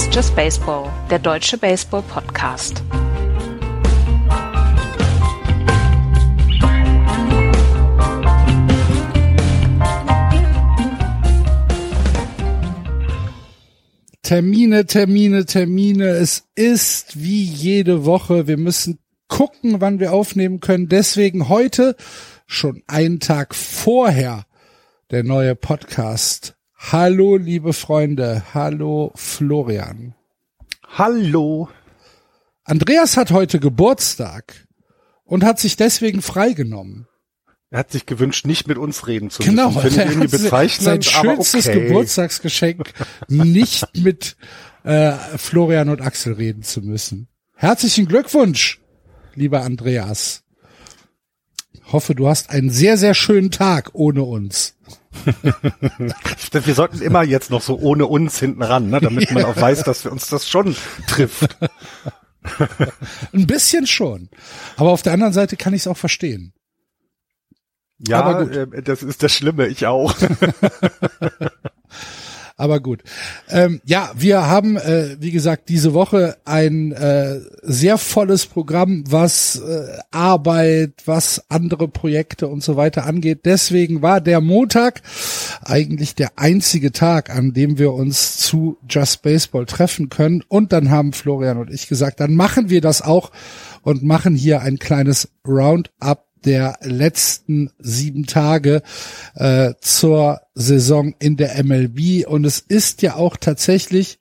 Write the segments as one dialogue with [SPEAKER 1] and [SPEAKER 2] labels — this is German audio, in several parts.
[SPEAKER 1] Ist Just Baseball, der deutsche Baseball-Podcast.
[SPEAKER 2] Termine, Termine, Termine. Es ist wie jede Woche. Wir müssen gucken, wann wir aufnehmen können. Deswegen heute schon einen Tag vorher der neue Podcast. Hallo, liebe Freunde. Hallo, Florian.
[SPEAKER 3] Hallo.
[SPEAKER 2] Andreas hat heute Geburtstag und hat sich deswegen freigenommen.
[SPEAKER 3] Er hat sich gewünscht, nicht mit uns reden zu
[SPEAKER 2] Genau,
[SPEAKER 3] müssen. Finde ich irgendwie
[SPEAKER 2] sein
[SPEAKER 3] bezeichnend,
[SPEAKER 2] schönstes
[SPEAKER 3] aber okay.
[SPEAKER 2] Geburtstagsgeschenk, nicht mit äh, Florian und Axel reden zu müssen. Herzlichen Glückwunsch, lieber Andreas. Hoffe, du hast einen sehr, sehr schönen Tag ohne uns.
[SPEAKER 3] Wir sollten immer jetzt noch so ohne uns hinten ran, ne, damit man auch weiß, dass wir uns das schon trifft.
[SPEAKER 2] Ein bisschen schon. Aber auf der anderen Seite kann ich es auch verstehen.
[SPEAKER 3] Ja,
[SPEAKER 2] Aber gut.
[SPEAKER 3] äh, das ist das Schlimme, ich auch.
[SPEAKER 2] Aber gut. Ähm, ja, wir haben, äh, wie gesagt, diese Woche ein äh, sehr volles Programm, was äh, Arbeit, was andere Projekte und so weiter angeht. Deswegen war der Montag eigentlich der einzige Tag, an dem wir uns zu Just Baseball treffen können. Und dann haben Florian und ich gesagt, dann machen wir das auch und machen hier ein kleines Roundup der letzten sieben Tage äh, zur Saison in der MLB. Und es ist ja auch tatsächlich,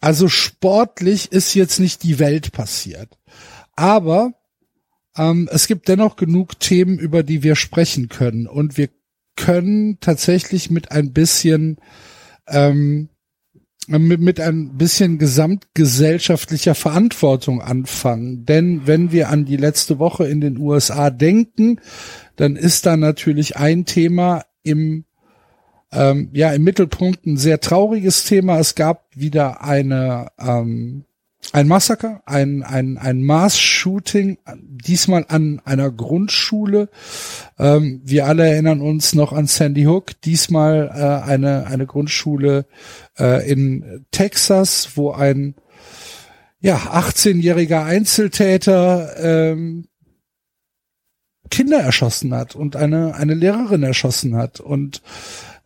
[SPEAKER 2] also sportlich ist jetzt nicht die Welt passiert. Aber ähm, es gibt dennoch genug Themen, über die wir sprechen können. Und wir können tatsächlich mit ein bisschen ähm, mit, mit ein bisschen gesamtgesellschaftlicher Verantwortung anfangen. Denn wenn wir an die letzte Woche in den USA denken, dann ist da natürlich ein Thema im ähm, ja im Mittelpunkt ein sehr trauriges Thema. Es gab wieder eine ähm, ein Massaker, ein, ein, ein Mass-Shooting, diesmal an einer Grundschule. Ähm, wir alle erinnern uns noch an Sandy Hook, diesmal äh, eine, eine Grundschule äh, in Texas, wo ein ja, 18-jähriger Einzeltäter ähm, Kinder erschossen hat und eine, eine Lehrerin erschossen hat. Und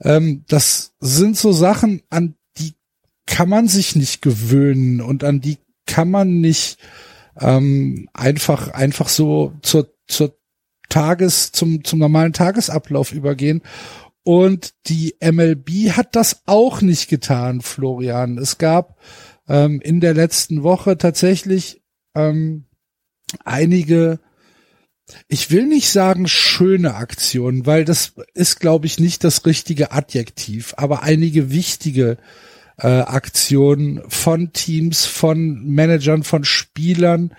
[SPEAKER 2] ähm, das sind so Sachen, an die kann man sich nicht gewöhnen und an die kann man nicht ähm, einfach einfach so zur zur Tages zum zum normalen Tagesablauf übergehen und die MLB hat das auch nicht getan, Florian. Es gab ähm, in der letzten Woche tatsächlich ähm, einige ich will nicht sagen schöne Aktionen, weil das ist, glaube ich, nicht das richtige Adjektiv, aber einige wichtige äh, Aktionen von Teams, von Managern, von Spielern,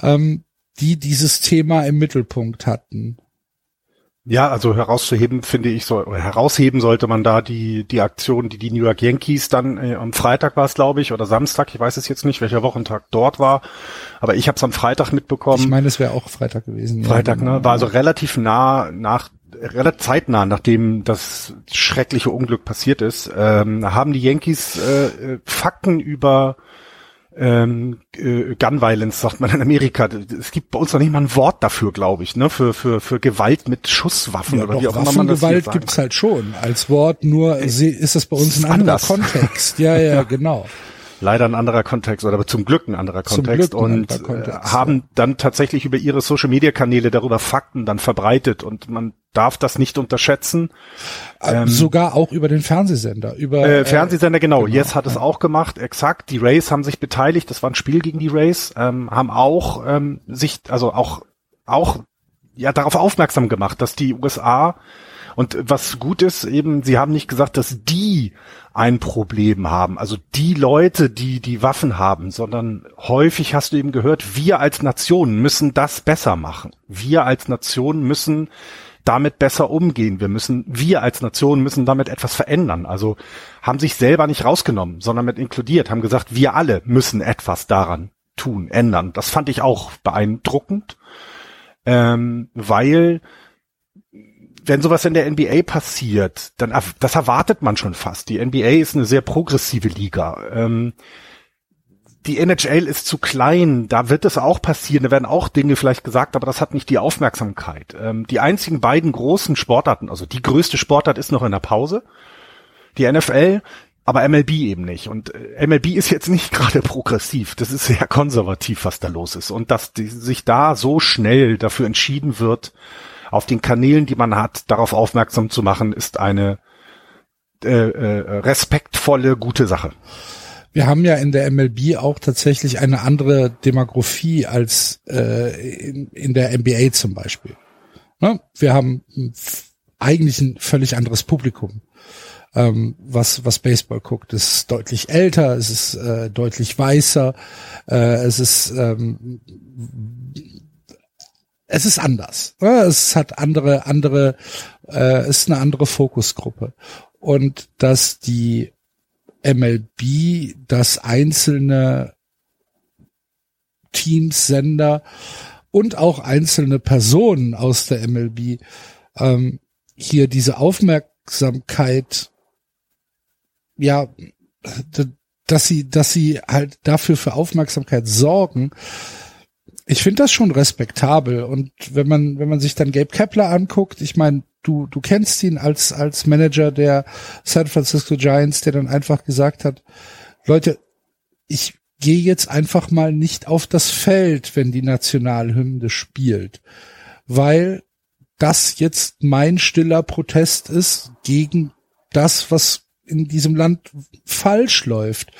[SPEAKER 2] ähm, die dieses Thema im Mittelpunkt hatten.
[SPEAKER 3] Ja, also herauszuheben finde ich so, herausheben sollte man da die die Aktion, die die New York Yankees dann äh, am Freitag war es, glaube ich, oder Samstag, ich weiß es jetzt nicht, welcher Wochentag dort war, aber ich habe es am Freitag mitbekommen.
[SPEAKER 2] Ich meine, es wäre auch Freitag gewesen.
[SPEAKER 3] Freitag,
[SPEAKER 2] ja, genau.
[SPEAKER 3] ne? War also relativ nah nach relativ zeitnah, nachdem das schreckliche Unglück passiert ist, ähm, haben die Yankees äh, äh, Fakten über ähm, äh, Gun Violence, sagt man in Amerika. Es gibt bei uns noch nicht mal ein Wort dafür, glaube ich, ne? Für, für, für Gewalt mit Schusswaffen
[SPEAKER 2] Ja,
[SPEAKER 3] oder
[SPEAKER 2] doch,
[SPEAKER 3] wie auch immer man das sagen
[SPEAKER 2] gibt's halt schon. Als Wort nur sie- ist das bei uns
[SPEAKER 3] ist
[SPEAKER 2] ein anderer
[SPEAKER 3] anders.
[SPEAKER 2] Kontext. Ja, ja, genau.
[SPEAKER 3] Leider ein anderer Kontext oder zum Glück ein anderer Kontext
[SPEAKER 2] ein
[SPEAKER 3] und
[SPEAKER 2] anderer Kontext,
[SPEAKER 3] äh, haben dann tatsächlich über ihre Social Media Kanäle darüber Fakten dann verbreitet und man darf das nicht unterschätzen.
[SPEAKER 2] Äh, Sogar auch über den Fernsehsender. Über
[SPEAKER 3] Ähm, Äh, Fernsehsender, genau.
[SPEAKER 2] genau,
[SPEAKER 3] Yes hat es auch gemacht, exakt. Die Rays haben sich beteiligt. Das war ein Spiel gegen die Rays, ähm, haben auch ähm, sich, also auch auch ja darauf aufmerksam gemacht, dass die USA und was gut ist, eben, sie haben nicht gesagt, dass die ein Problem haben, also die Leute, die die Waffen haben, sondern häufig hast du eben gehört, wir als Nation müssen das besser machen. Wir als Nation müssen damit besser umgehen. Wir müssen, wir als Nation müssen damit etwas verändern. Also haben sich selber nicht rausgenommen, sondern mit inkludiert, haben gesagt, wir alle müssen etwas daran tun, ändern. Das fand ich auch beeindruckend, ähm, weil wenn sowas in der NBA passiert, dann das erwartet man schon fast. Die NBA ist eine sehr progressive Liga. Ähm, die NHL ist zu klein, da wird es auch passieren, da werden auch Dinge vielleicht gesagt, aber das hat nicht die Aufmerksamkeit. Ähm, die einzigen beiden großen Sportarten, also die größte Sportart ist noch in der Pause, die NFL, aber MLB eben nicht. Und äh, MLB ist jetzt nicht gerade progressiv, das ist sehr konservativ, was da los ist. Und dass die, sich da so schnell dafür entschieden wird, auf den Kanälen, die man hat, darauf aufmerksam zu machen, ist eine äh, äh, respektvolle, gute Sache.
[SPEAKER 2] Wir haben ja in der MLB auch tatsächlich eine andere Demografie als äh, in, in der NBA zum Beispiel. Ne? Wir haben eigentlich ein völlig anderes Publikum, ähm, was, was Baseball guckt. Es ist deutlich älter, es ist äh, deutlich weißer, äh, es ist ähm, es ist anders. Es hat andere, andere, äh, ist eine andere Fokusgruppe. Und dass die MLB, dass einzelne Teams, Sender und auch einzelne Personen aus der MLB ähm, hier diese Aufmerksamkeit, ja, dass sie, dass sie halt dafür für Aufmerksamkeit sorgen. Ich finde das schon respektabel. Und wenn man, wenn man sich dann Gabe Kepler anguckt, ich meine, du, du kennst ihn als, als Manager der San Francisco Giants, der dann einfach gesagt hat, Leute, ich gehe jetzt einfach mal nicht auf das Feld, wenn die Nationalhymne spielt, weil das jetzt mein stiller Protest ist gegen das, was in diesem Land falsch läuft.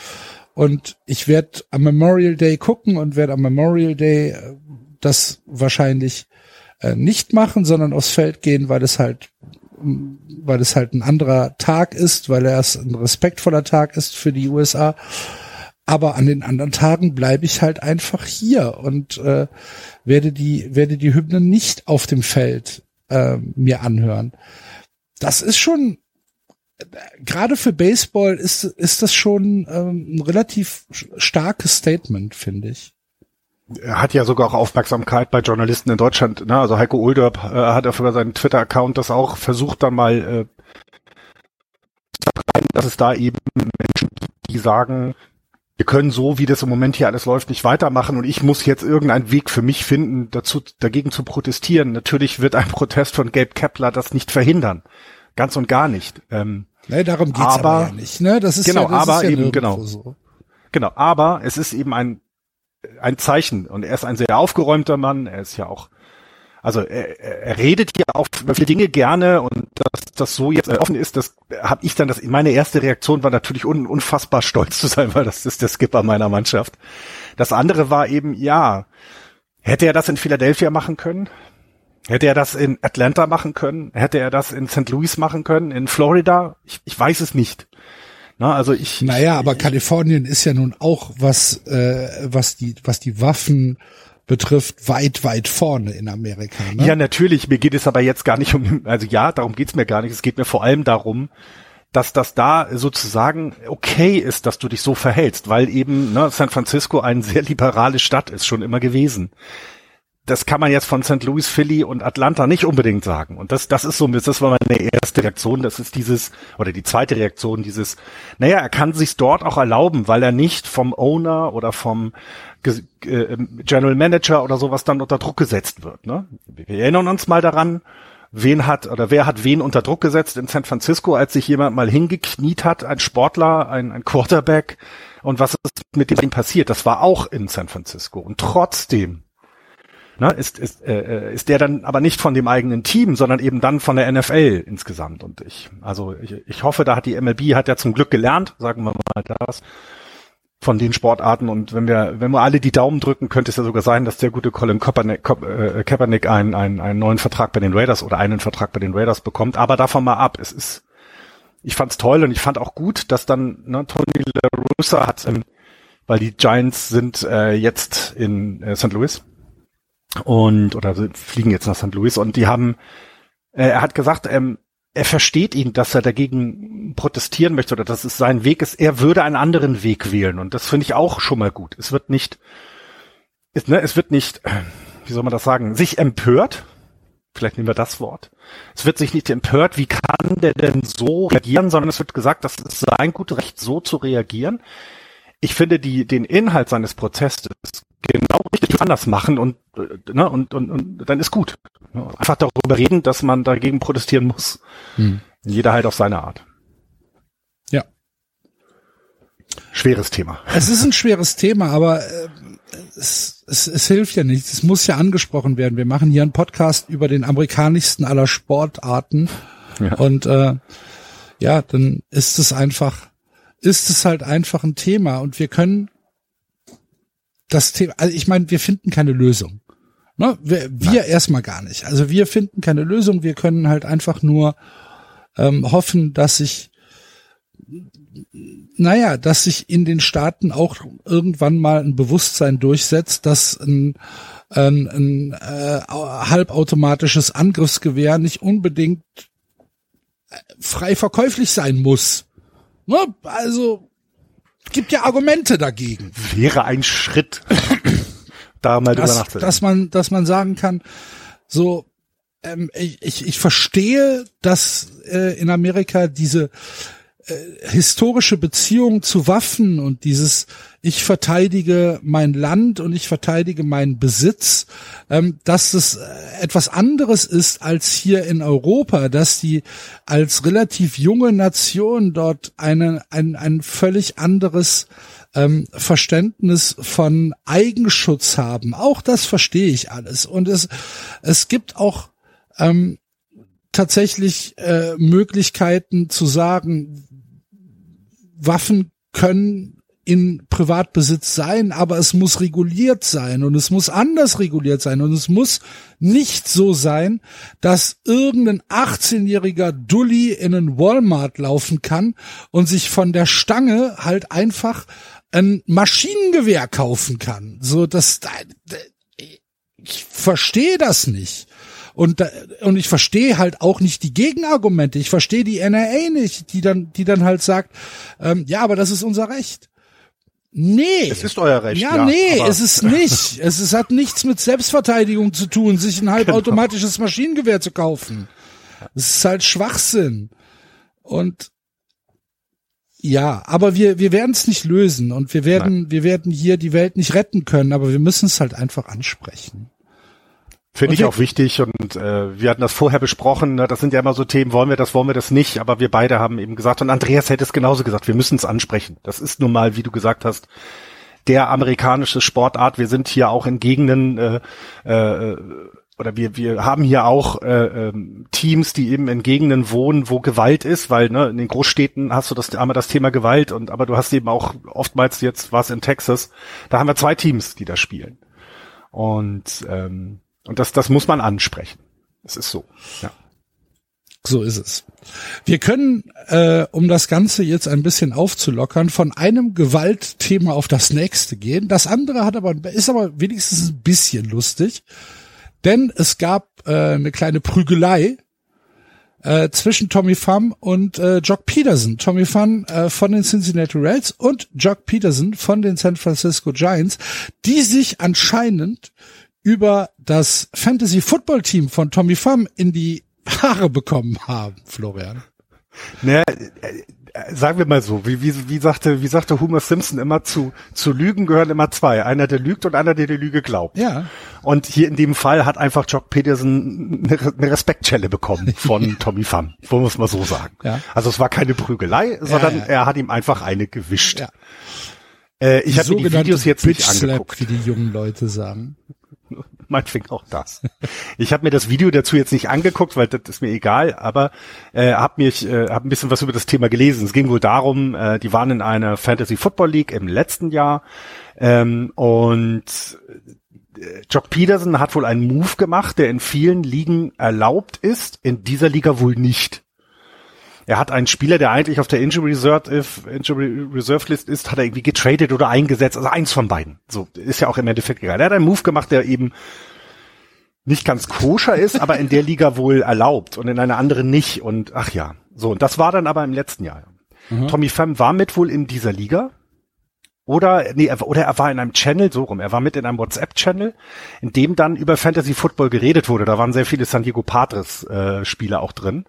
[SPEAKER 2] Und ich werde am Memorial Day gucken und werde am Memorial Day äh, das wahrscheinlich äh, nicht machen, sondern aufs Feld gehen, weil es halt weil es halt ein anderer Tag ist, weil er es ein respektvoller Tag ist für die USA. Aber an den anderen Tagen bleibe ich halt einfach hier und äh, werde die werde die Hymnen nicht auf dem Feld äh, mir anhören. Das ist schon gerade für Baseball ist ist das schon ähm, ein relativ starkes Statement, finde ich
[SPEAKER 3] er hat ja sogar auch Aufmerksamkeit bei Journalisten in Deutschland. Ne? Also Heiko Ulderb äh, hat auf seinen Twitter-Account das auch versucht, dann mal äh, dass es da eben Menschen gibt, die sagen, wir können so, wie das im Moment hier alles läuft, nicht weitermachen und ich muss jetzt irgendeinen Weg für mich finden, dazu, dagegen zu protestieren. Natürlich wird ein Protest von Gabe Kepler das nicht verhindern. Ganz und gar nicht. Ähm,
[SPEAKER 2] nee, darum geht's aber, aber ja nicht, ne? Das ist
[SPEAKER 3] genau,
[SPEAKER 2] ja, das
[SPEAKER 3] aber
[SPEAKER 2] ja
[SPEAKER 3] eben, genau. So. Genau, aber es ist eben ein ein Zeichen. Und er ist ein sehr aufgeräumter Mann. Er ist ja auch, also er, er redet hier auch über viele Dinge gerne und dass das so jetzt offen ist, das habe ich dann, das meine erste Reaktion war natürlich un, unfassbar stolz zu sein, weil das ist der Skipper meiner Mannschaft. Das andere war eben, ja, hätte er das in Philadelphia machen können? Hätte er das in Atlanta machen können? Hätte er das in St. Louis machen können? In Florida? Ich, ich weiß es nicht. Na, also ich.
[SPEAKER 2] Naja, aber ich, Kalifornien ist ja nun auch was, äh, was die, was die Waffen betrifft, weit, weit vorne in Amerika. Ne?
[SPEAKER 3] Ja, natürlich. Mir geht es aber jetzt gar nicht um, also ja, darum geht's mir gar nicht. Es geht mir vor allem darum, dass das da sozusagen okay ist, dass du dich so verhältst, weil eben ne, San Francisco eine sehr liberale Stadt ist, schon immer gewesen das kann man jetzt von St. Louis, Philly und Atlanta nicht unbedingt sagen. Und das, das ist so, das war meine erste Reaktion. Das ist dieses, oder die zweite Reaktion, dieses, naja, er kann sich dort auch erlauben, weil er nicht vom Owner oder vom äh, General Manager oder sowas dann unter Druck gesetzt wird. Ne? Wir erinnern uns mal daran, wen hat oder wer hat wen unter Druck gesetzt in San Francisco, als sich jemand mal hingekniet hat, ein Sportler, ein, ein Quarterback, und was ist mit dem passiert? Das war auch in San Francisco. Und trotzdem ne, ist, ist, äh, ist der dann aber nicht von dem eigenen Team, sondern eben dann von der NFL insgesamt. Und ich, also ich, ich hoffe, da hat die MLB hat ja zum Glück gelernt, sagen wir mal das, von den Sportarten. Und wenn wir, wenn wir alle die Daumen drücken, könnte es ja sogar sein, dass der gute Colin Kaepernick, äh, Kaepernick einen, einen, einen neuen Vertrag bei den Raiders oder einen Vertrag bei den Raiders bekommt. Aber davon mal ab, es ist, ich fand's toll und ich fand auch gut, dass dann ne, Tony La Russa hat, ähm, weil die Giants sind äh, jetzt in äh, St. Louis und oder fliegen jetzt nach St. Louis und die haben, äh, er hat gesagt, ähm, er versteht ihn, dass er dagegen protestieren möchte oder dass es sein Weg ist. Er würde einen anderen Weg wählen und das finde ich auch schon mal gut. Es wird nicht, es, ne, es wird nicht, wie soll man das sagen, sich empört, Vielleicht nehmen wir das Wort. Es wird sich nicht empört, wie kann der denn so reagieren, sondern es wird gesagt, das ist sein gutes Recht, so zu reagieren. Ich finde die, den Inhalt seines Prozesses genau richtig anders machen und, äh, ne, und, und, und dann ist gut. Einfach darüber reden, dass man dagegen protestieren muss. Hm. Jeder halt auf seine Art.
[SPEAKER 2] Ja.
[SPEAKER 3] Schweres Thema.
[SPEAKER 2] Es ist ein schweres Thema, aber äh, es, es, es hilft ja nichts. Es muss ja angesprochen werden. Wir machen hier einen Podcast über den amerikanischsten aller Sportarten. Ja. Und äh, ja, dann ist es einfach, ist es halt einfach ein Thema. Und wir können das Thema, also ich meine, wir finden keine Lösung. Ne? Wir, wir erstmal gar nicht. Also wir finden keine Lösung. Wir können halt einfach nur ähm, hoffen, dass sich naja, dass sich in den Staaten auch irgendwann mal ein Bewusstsein durchsetzt, dass ein, ein, ein äh, halbautomatisches Angriffsgewehr nicht unbedingt frei verkäuflich sein muss. Ne? Also gibt ja Argumente dagegen.
[SPEAKER 3] Wäre ein Schritt, da mal
[SPEAKER 2] dass, drüber Dass man, dass man sagen kann, so ähm, ich, ich, ich verstehe, dass äh, in Amerika diese äh, historische Beziehung zu Waffen und dieses ich verteidige mein Land und ich verteidige meinen Besitz, ähm, dass es äh, etwas anderes ist als hier in Europa, dass die als relativ junge Nation dort eine, ein, ein völlig anderes ähm, Verständnis von Eigenschutz haben. Auch das verstehe ich alles. Und es, es gibt auch ähm, tatsächlich äh, Möglichkeiten zu sagen, Waffen können in Privatbesitz sein, aber es muss reguliert sein und es muss anders reguliert sein und es muss nicht so sein, dass irgendein 18-jähriger Dulli in einen Walmart laufen kann und sich von der Stange halt einfach ein Maschinengewehr kaufen kann. So, das, ich verstehe das nicht. Und, und ich verstehe halt auch nicht die Gegenargumente. Ich verstehe die NRA nicht, die dann, die dann halt sagt, ähm, ja, aber das ist unser Recht. Nee.
[SPEAKER 3] Es ist euer Recht.
[SPEAKER 2] Ja, ja nee, es ist nicht. es ist, hat nichts mit Selbstverteidigung zu tun, sich ein halbautomatisches genau. Maschinengewehr zu kaufen. Es ist halt Schwachsinn. Und ja, aber wir, wir werden es nicht lösen und wir werden, Nein. wir werden hier die Welt nicht retten können, aber wir müssen es halt einfach ansprechen.
[SPEAKER 3] Finde ich auch wichtig und äh, wir hatten das vorher besprochen, ne? das sind ja immer so Themen, wollen wir das, wollen wir das nicht, aber wir beide haben eben gesagt und Andreas hätte es genauso gesagt, wir müssen es ansprechen. Das ist nun mal, wie du gesagt hast, der amerikanische Sportart. Wir sind hier auch in Gegenden äh, äh, oder wir, wir haben hier auch äh, äh, Teams, die eben in Gegenden wohnen, wo Gewalt ist, weil ne, in den Großstädten hast du das einmal das Thema Gewalt und aber du hast eben auch oftmals jetzt was in Texas, da haben wir zwei Teams, die da spielen. Und ähm, und das, das muss man ansprechen. Es ist so. Ja.
[SPEAKER 2] So ist es. Wir können, äh, um das Ganze jetzt ein bisschen aufzulockern, von einem Gewaltthema auf das nächste gehen. Das andere hat aber ist aber wenigstens ein bisschen lustig, denn es gab äh, eine kleine Prügelei äh, zwischen Tommy Pham und äh, Jock Peterson. Tommy Pham äh, von den Cincinnati Reds und Jock Peterson von den San Francisco Giants, die sich anscheinend über das Fantasy Football Team von Tommy Pham in die Haare bekommen haben, Florian?
[SPEAKER 3] Naja, äh, äh, sagen wir mal so, wie, wie, wie sagte, wie sagte Homer Simpson immer zu, zu Lügen gehören immer zwei. Einer, der lügt und einer, der die Lüge glaubt.
[SPEAKER 2] Ja.
[SPEAKER 3] Und hier in dem Fall hat einfach Jock Peterson eine, Respektschelle bekommen von Tommy Pham. Wollen wir es mal so sagen.
[SPEAKER 2] Ja.
[SPEAKER 3] Also es war keine Prügelei, sondern ja, ja. er hat ihm einfach eine gewischt. Ja. Äh, ich habe die Videos jetzt nicht angeguckt.
[SPEAKER 2] wie die jungen Leute sagen.
[SPEAKER 3] meinetwegen auch das. Ich habe mir das Video dazu jetzt nicht angeguckt, weil das ist mir egal, aber äh, habe mich äh, hab ein bisschen was über das Thema gelesen. Es ging wohl darum, äh, die waren in einer Fantasy Football League im letzten Jahr ähm, und äh, Jock Peterson hat wohl einen Move gemacht, der in vielen Ligen erlaubt ist, in dieser Liga wohl nicht. Er hat einen Spieler, der eigentlich auf der Injury Reserve, Injury Reserve List ist, hat er irgendwie getradet oder eingesetzt, also eins von beiden. So, ist ja auch im Endeffekt egal. Er hat einen Move gemacht, der eben nicht ganz koscher ist, aber in der Liga wohl erlaubt und in einer anderen nicht. Und ach ja, so, und das war dann aber im letzten Jahr. Mhm. Tommy Pham war mit wohl in dieser Liga oder nee, er, oder er war in einem Channel so rum. Er war mit in einem WhatsApp-Channel, in dem dann über Fantasy Football geredet wurde. Da waren sehr viele San Diego Padres äh, Spieler auch drin.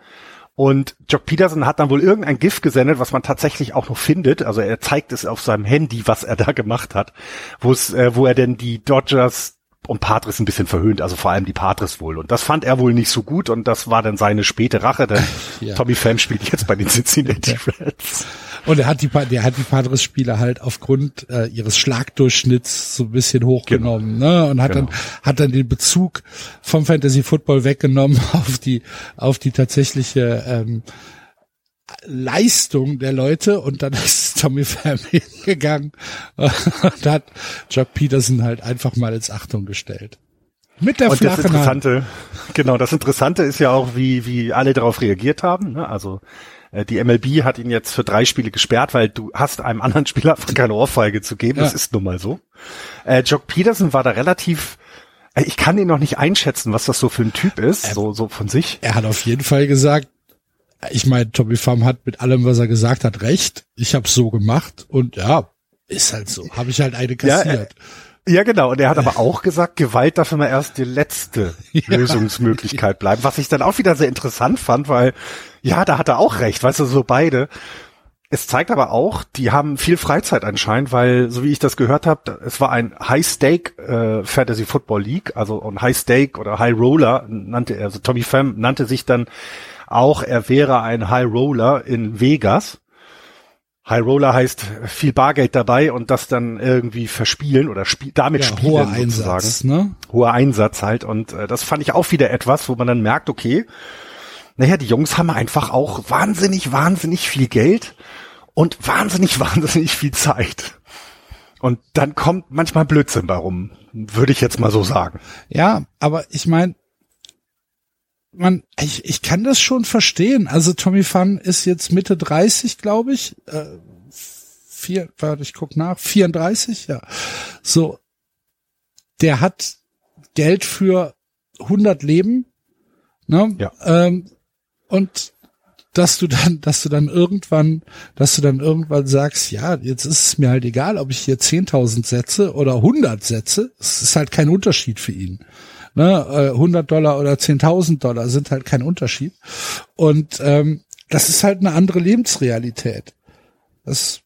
[SPEAKER 3] Und Jock Peterson hat dann wohl irgendein GIF gesendet, was man tatsächlich auch noch findet. Also er zeigt es auf seinem Handy, was er da gemacht hat, wo es, äh, wo er denn die Dodgers und Patres ein bisschen verhöhnt, also vor allem die Patres wohl. Und das fand er wohl nicht so gut und das war dann seine späte Rache, denn ja. Tommy Pham spielt jetzt bei den Cincinnati Reds.
[SPEAKER 2] Und er hat die, der hat die Padres-Spieler halt aufgrund äh, ihres Schlagdurchschnitts so ein bisschen hochgenommen, genau. ne? Und hat genau. dann hat dann den Bezug vom Fantasy Football weggenommen auf die auf die tatsächliche ähm, Leistung der Leute und dann ist Tommy Pham hingegangen und hat Chuck Peterson halt einfach mal ins Achtung gestellt. Mit der
[SPEAKER 3] und flachen das Interessante, Hand. genau, das Interessante ist ja auch, wie, wie alle darauf reagiert haben. Ne? Also die MLB hat ihn jetzt für drei Spiele gesperrt, weil du hast einem anderen Spieler keine Ohrfeige zu geben. Ja. Das ist nun mal so. Äh, Jock Peterson war da relativ äh, ich kann ihn noch nicht einschätzen, was das so für ein Typ ist, er, so, so von sich.
[SPEAKER 2] Er hat auf jeden Fall gesagt, ich meine, Tommy Pham hat mit allem, was er gesagt hat, recht. Ich habe so gemacht und ja, ist halt so. Habe ich halt eine kassiert. Ja,
[SPEAKER 3] ja, genau. Und er hat aber auch gesagt, Gewalt darf immer erst die letzte ja. Lösungsmöglichkeit bleiben. Was ich dann auch wieder sehr interessant fand, weil, ja, da hat er auch recht, weißt du, so beide. Es zeigt aber auch, die haben viel Freizeit anscheinend, weil, so wie ich das gehört habe, es war ein High-Stake äh, Fantasy Football League, also ein High-Stake oder High Roller nannte er, also Tommy Pham nannte sich dann auch, er wäre ein High Roller in Vegas. High Roller heißt viel Bargeld dabei und das dann irgendwie verspielen oder spiel damit ja, spielen
[SPEAKER 2] hoher sozusagen. Einsatz, ne?
[SPEAKER 3] Hoher Einsatz halt und äh, das fand ich auch wieder etwas, wo man dann merkt, okay, naja, die Jungs haben einfach auch wahnsinnig, wahnsinnig viel Geld und wahnsinnig, wahnsinnig viel Zeit. Und dann kommt manchmal Blödsinn warum, würde ich jetzt mal so sagen.
[SPEAKER 2] Ja, aber ich meine, man, ich, ich kann das schon verstehen. Also Tommy Fun ist jetzt Mitte 30, glaube ich. Äh, vier, warte, ich guck nach. 34, ja. So, der hat Geld für 100 Leben. Ne?
[SPEAKER 3] Ja.
[SPEAKER 2] Ähm, und dass du dann, dass du dann irgendwann, dass du dann irgendwann sagst, ja, jetzt ist es mir halt egal, ob ich hier 10.000 setze oder 100 setze. Es ist halt kein Unterschied für ihn. Ne, 100 äh, Dollar oder 10.000 Dollar sind halt kein Unterschied. Und ähm, das ist halt eine andere Lebensrealität. Das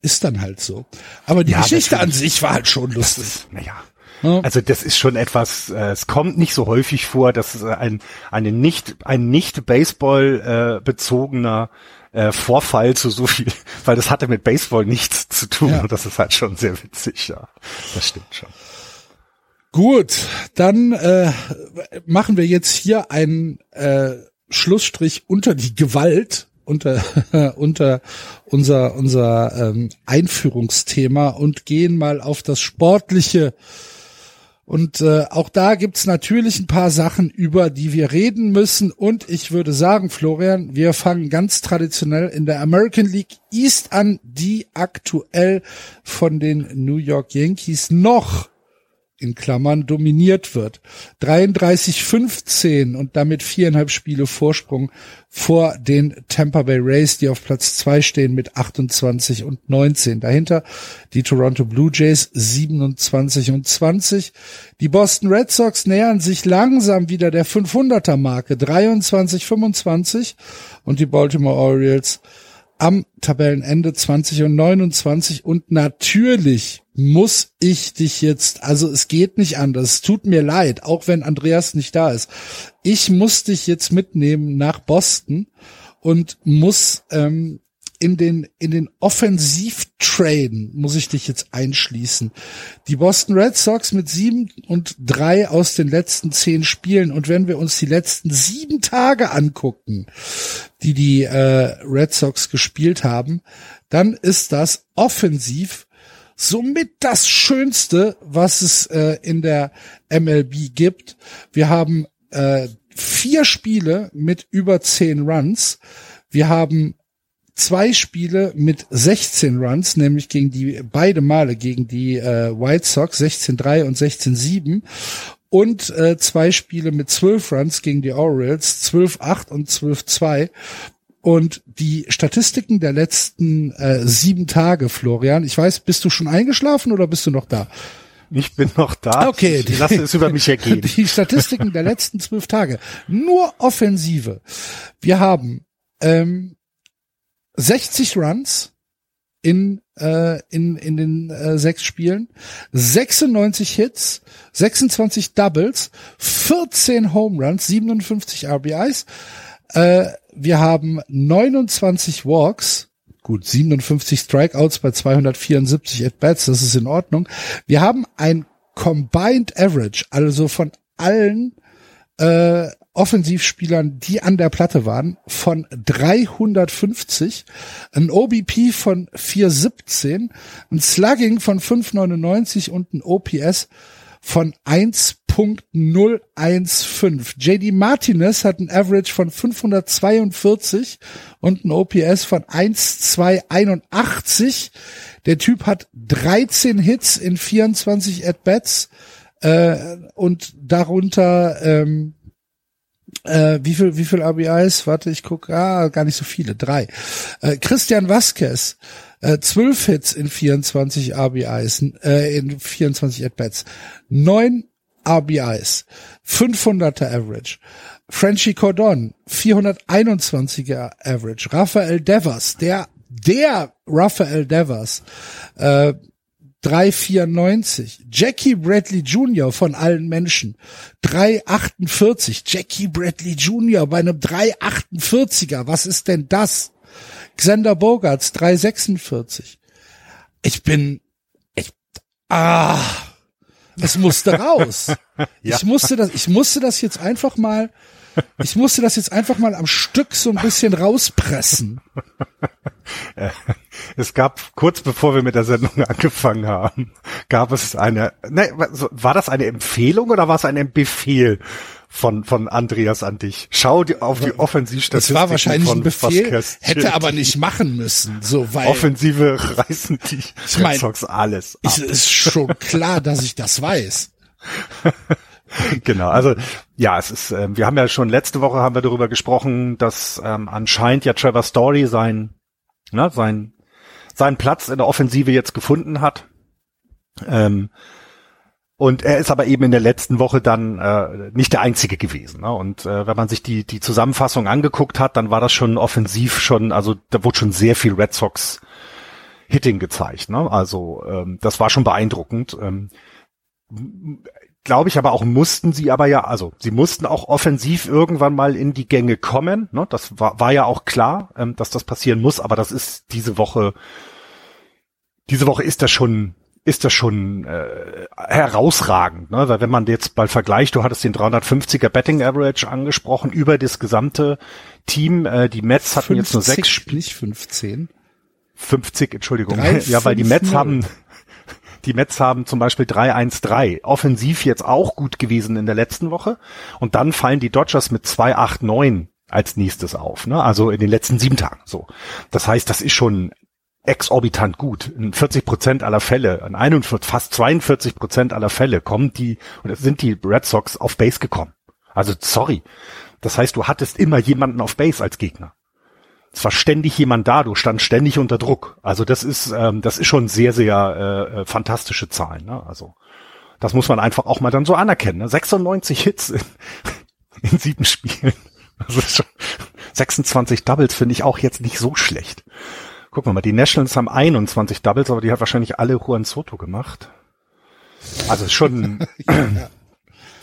[SPEAKER 2] ist dann halt so. Aber die ja, Geschichte an sich war halt schon lustig.
[SPEAKER 3] naja. Also das ist schon etwas, äh, es kommt nicht so häufig vor, dass ein, eine nicht, ein nicht Baseball äh, bezogener äh, Vorfall zu so viel, weil das hatte mit Baseball nichts zu tun ja. und das ist halt schon sehr witzig, ja. Das stimmt schon.
[SPEAKER 2] Gut, dann äh, machen wir jetzt hier einen äh, Schlussstrich unter die Gewalt, unter unter unser unser ähm, Einführungsthema und gehen mal auf das Sportliche. Und äh, auch da gibt's natürlich ein paar Sachen, über die wir reden müssen. Und ich würde sagen, Florian, wir fangen ganz traditionell in der American League East an, die aktuell von den New York Yankees noch in Klammern dominiert wird. 33-15 und damit viereinhalb Spiele Vorsprung vor den Tampa Bay Rays, die auf Platz zwei stehen mit 28 und 19. Dahinter die Toronto Blue Jays 27 und 20. Die Boston Red Sox nähern sich langsam wieder der 500er Marke 23 25 und die Baltimore Orioles am Tabellenende 20 und 29 und natürlich muss ich dich jetzt, also es geht nicht anders, es tut mir leid, auch wenn Andreas nicht da ist. Ich muss dich jetzt mitnehmen nach Boston und muss ähm, in den in den Offensivtraden muss ich dich jetzt einschließen. Die Boston Red Sox mit sieben und drei aus den letzten zehn Spielen und wenn wir uns die letzten sieben Tage angucken, die die äh, Red Sox gespielt haben, dann ist das offensiv somit das Schönste, was es äh, in der MLB gibt. Wir haben äh, vier Spiele mit über zehn Runs. Wir haben zwei Spiele mit 16 Runs, nämlich gegen die beide Male gegen die äh, White Sox 16-3 und 16-7 und äh, zwei Spiele mit 12 Runs gegen die Orioles 12-8 und 12-2 Und die Statistiken der letzten äh, sieben Tage, Florian, ich weiß, bist du schon eingeschlafen oder bist du noch da?
[SPEAKER 3] Ich bin noch da.
[SPEAKER 2] Okay.
[SPEAKER 3] Ich lasse es über mich ergehen.
[SPEAKER 2] Die Statistiken der letzten zwölf Tage. Nur Offensive. Wir haben ähm, 60 Runs in, äh, in, in den äh, sechs Spielen, 96 Hits, 26 Doubles, 14 Home Runs, 57 RBIs, äh, wir haben 29 Walks, gut 57 Strikeouts bei 274 At-Bats, das ist in Ordnung. Wir haben ein Combined Average, also von allen äh, Offensivspielern, die an der Platte waren, von 350, ein OBP von 417, ein Slugging von 599 und ein OPS von 1.015. JD Martinez hat ein Average von 542 und ein OPS von 1.281. Der Typ hat 13 Hits in 24 At-Bats äh, und darunter ähm, äh, wie viel, wie viel RBIs? Warte, ich gucke, ah, gar nicht so viele, drei. Äh, Christian Vasquez, äh, 12 Hits in 24 RBIs, äh, in 24 At-Bats, neun RBIs, 500er Average. Frenchie Cordon, 421er Average. Rafael Devers, der, der Rafael Devers, äh, 3,94. Jackie Bradley Jr. von allen Menschen. 3,48. Jackie Bradley Jr. bei einem 3,48er. Was ist denn das? Xander Bogarts 3,46. Ich bin, ich, ah, es musste raus. ja. Ich musste das, ich musste das jetzt einfach mal, ich musste das jetzt einfach mal am Stück so ein bisschen rauspressen.
[SPEAKER 3] Es gab, kurz bevor wir mit der Sendung angefangen haben, gab es eine, ne, war das eine Empfehlung oder war es ein Befehl von, von Andreas an dich? Schau die, auf die Offensivstatistiken
[SPEAKER 2] Das war wahrscheinlich ein Befehl, hätte aber nicht machen müssen, so, weil.
[SPEAKER 3] Offensive reißen die
[SPEAKER 2] ich mein,
[SPEAKER 3] Sox alles.
[SPEAKER 2] Ab. Ist schon klar, dass ich das weiß.
[SPEAKER 3] genau, also ja, es ist, äh, wir haben ja schon letzte Woche haben wir darüber gesprochen, dass ähm, anscheinend ja Trevor Story sein, ne, sein, seinen Platz in der Offensive jetzt gefunden hat. Ähm, und er ist aber eben in der letzten Woche dann äh, nicht der Einzige gewesen. Ne? Und äh, wenn man sich die, die Zusammenfassung angeguckt hat, dann war das schon offensiv schon, also da wurde schon sehr viel Red Sox Hitting gezeigt. Ne? Also ähm, das war schon beeindruckend. Ähm, Glaube ich aber auch, mussten sie aber ja, also sie mussten auch offensiv irgendwann mal in die Gänge kommen. Ne? Das war, war ja auch klar, ähm, dass das passieren muss, aber das ist diese Woche, diese Woche ist das schon ist das schon äh, herausragend, ne? Weil wenn man jetzt mal vergleicht, du hattest den 350er Betting Average angesprochen über das gesamte Team. Äh, die Mets hatten 50, jetzt nur sechs
[SPEAKER 2] Spiele. Nicht 15.
[SPEAKER 3] 50, Entschuldigung. 3, ja, weil die Mets 0. haben die Mets haben zum Beispiel 3-1-3. Offensiv jetzt auch gut gewesen in der letzten Woche. Und dann fallen die Dodgers mit 2-8-9 als nächstes auf, ne? Also in den letzten sieben Tagen. So. Das heißt, das ist schon exorbitant gut. In 40 Prozent aller Fälle, in 41, fast 42 Prozent aller Fälle kommen die, oder sind die Red Sox auf Base gekommen. Also sorry. Das heißt, du hattest immer jemanden auf Base als Gegner. Es war ständig jemand da, du standst ständig unter Druck. Also das ist, ähm, das ist schon sehr, sehr äh, äh fantastische Zahlen. Ne? Also das muss man einfach auch mal dann so anerkennen. Ne? 96 Hits in, in sieben Spielen. Also schon 26 Doubles finde ich auch jetzt nicht so schlecht. Gucken wir mal, die Nationals haben 21 Doubles, aber die hat wahrscheinlich alle Juan Soto gemacht. Also schon, ja.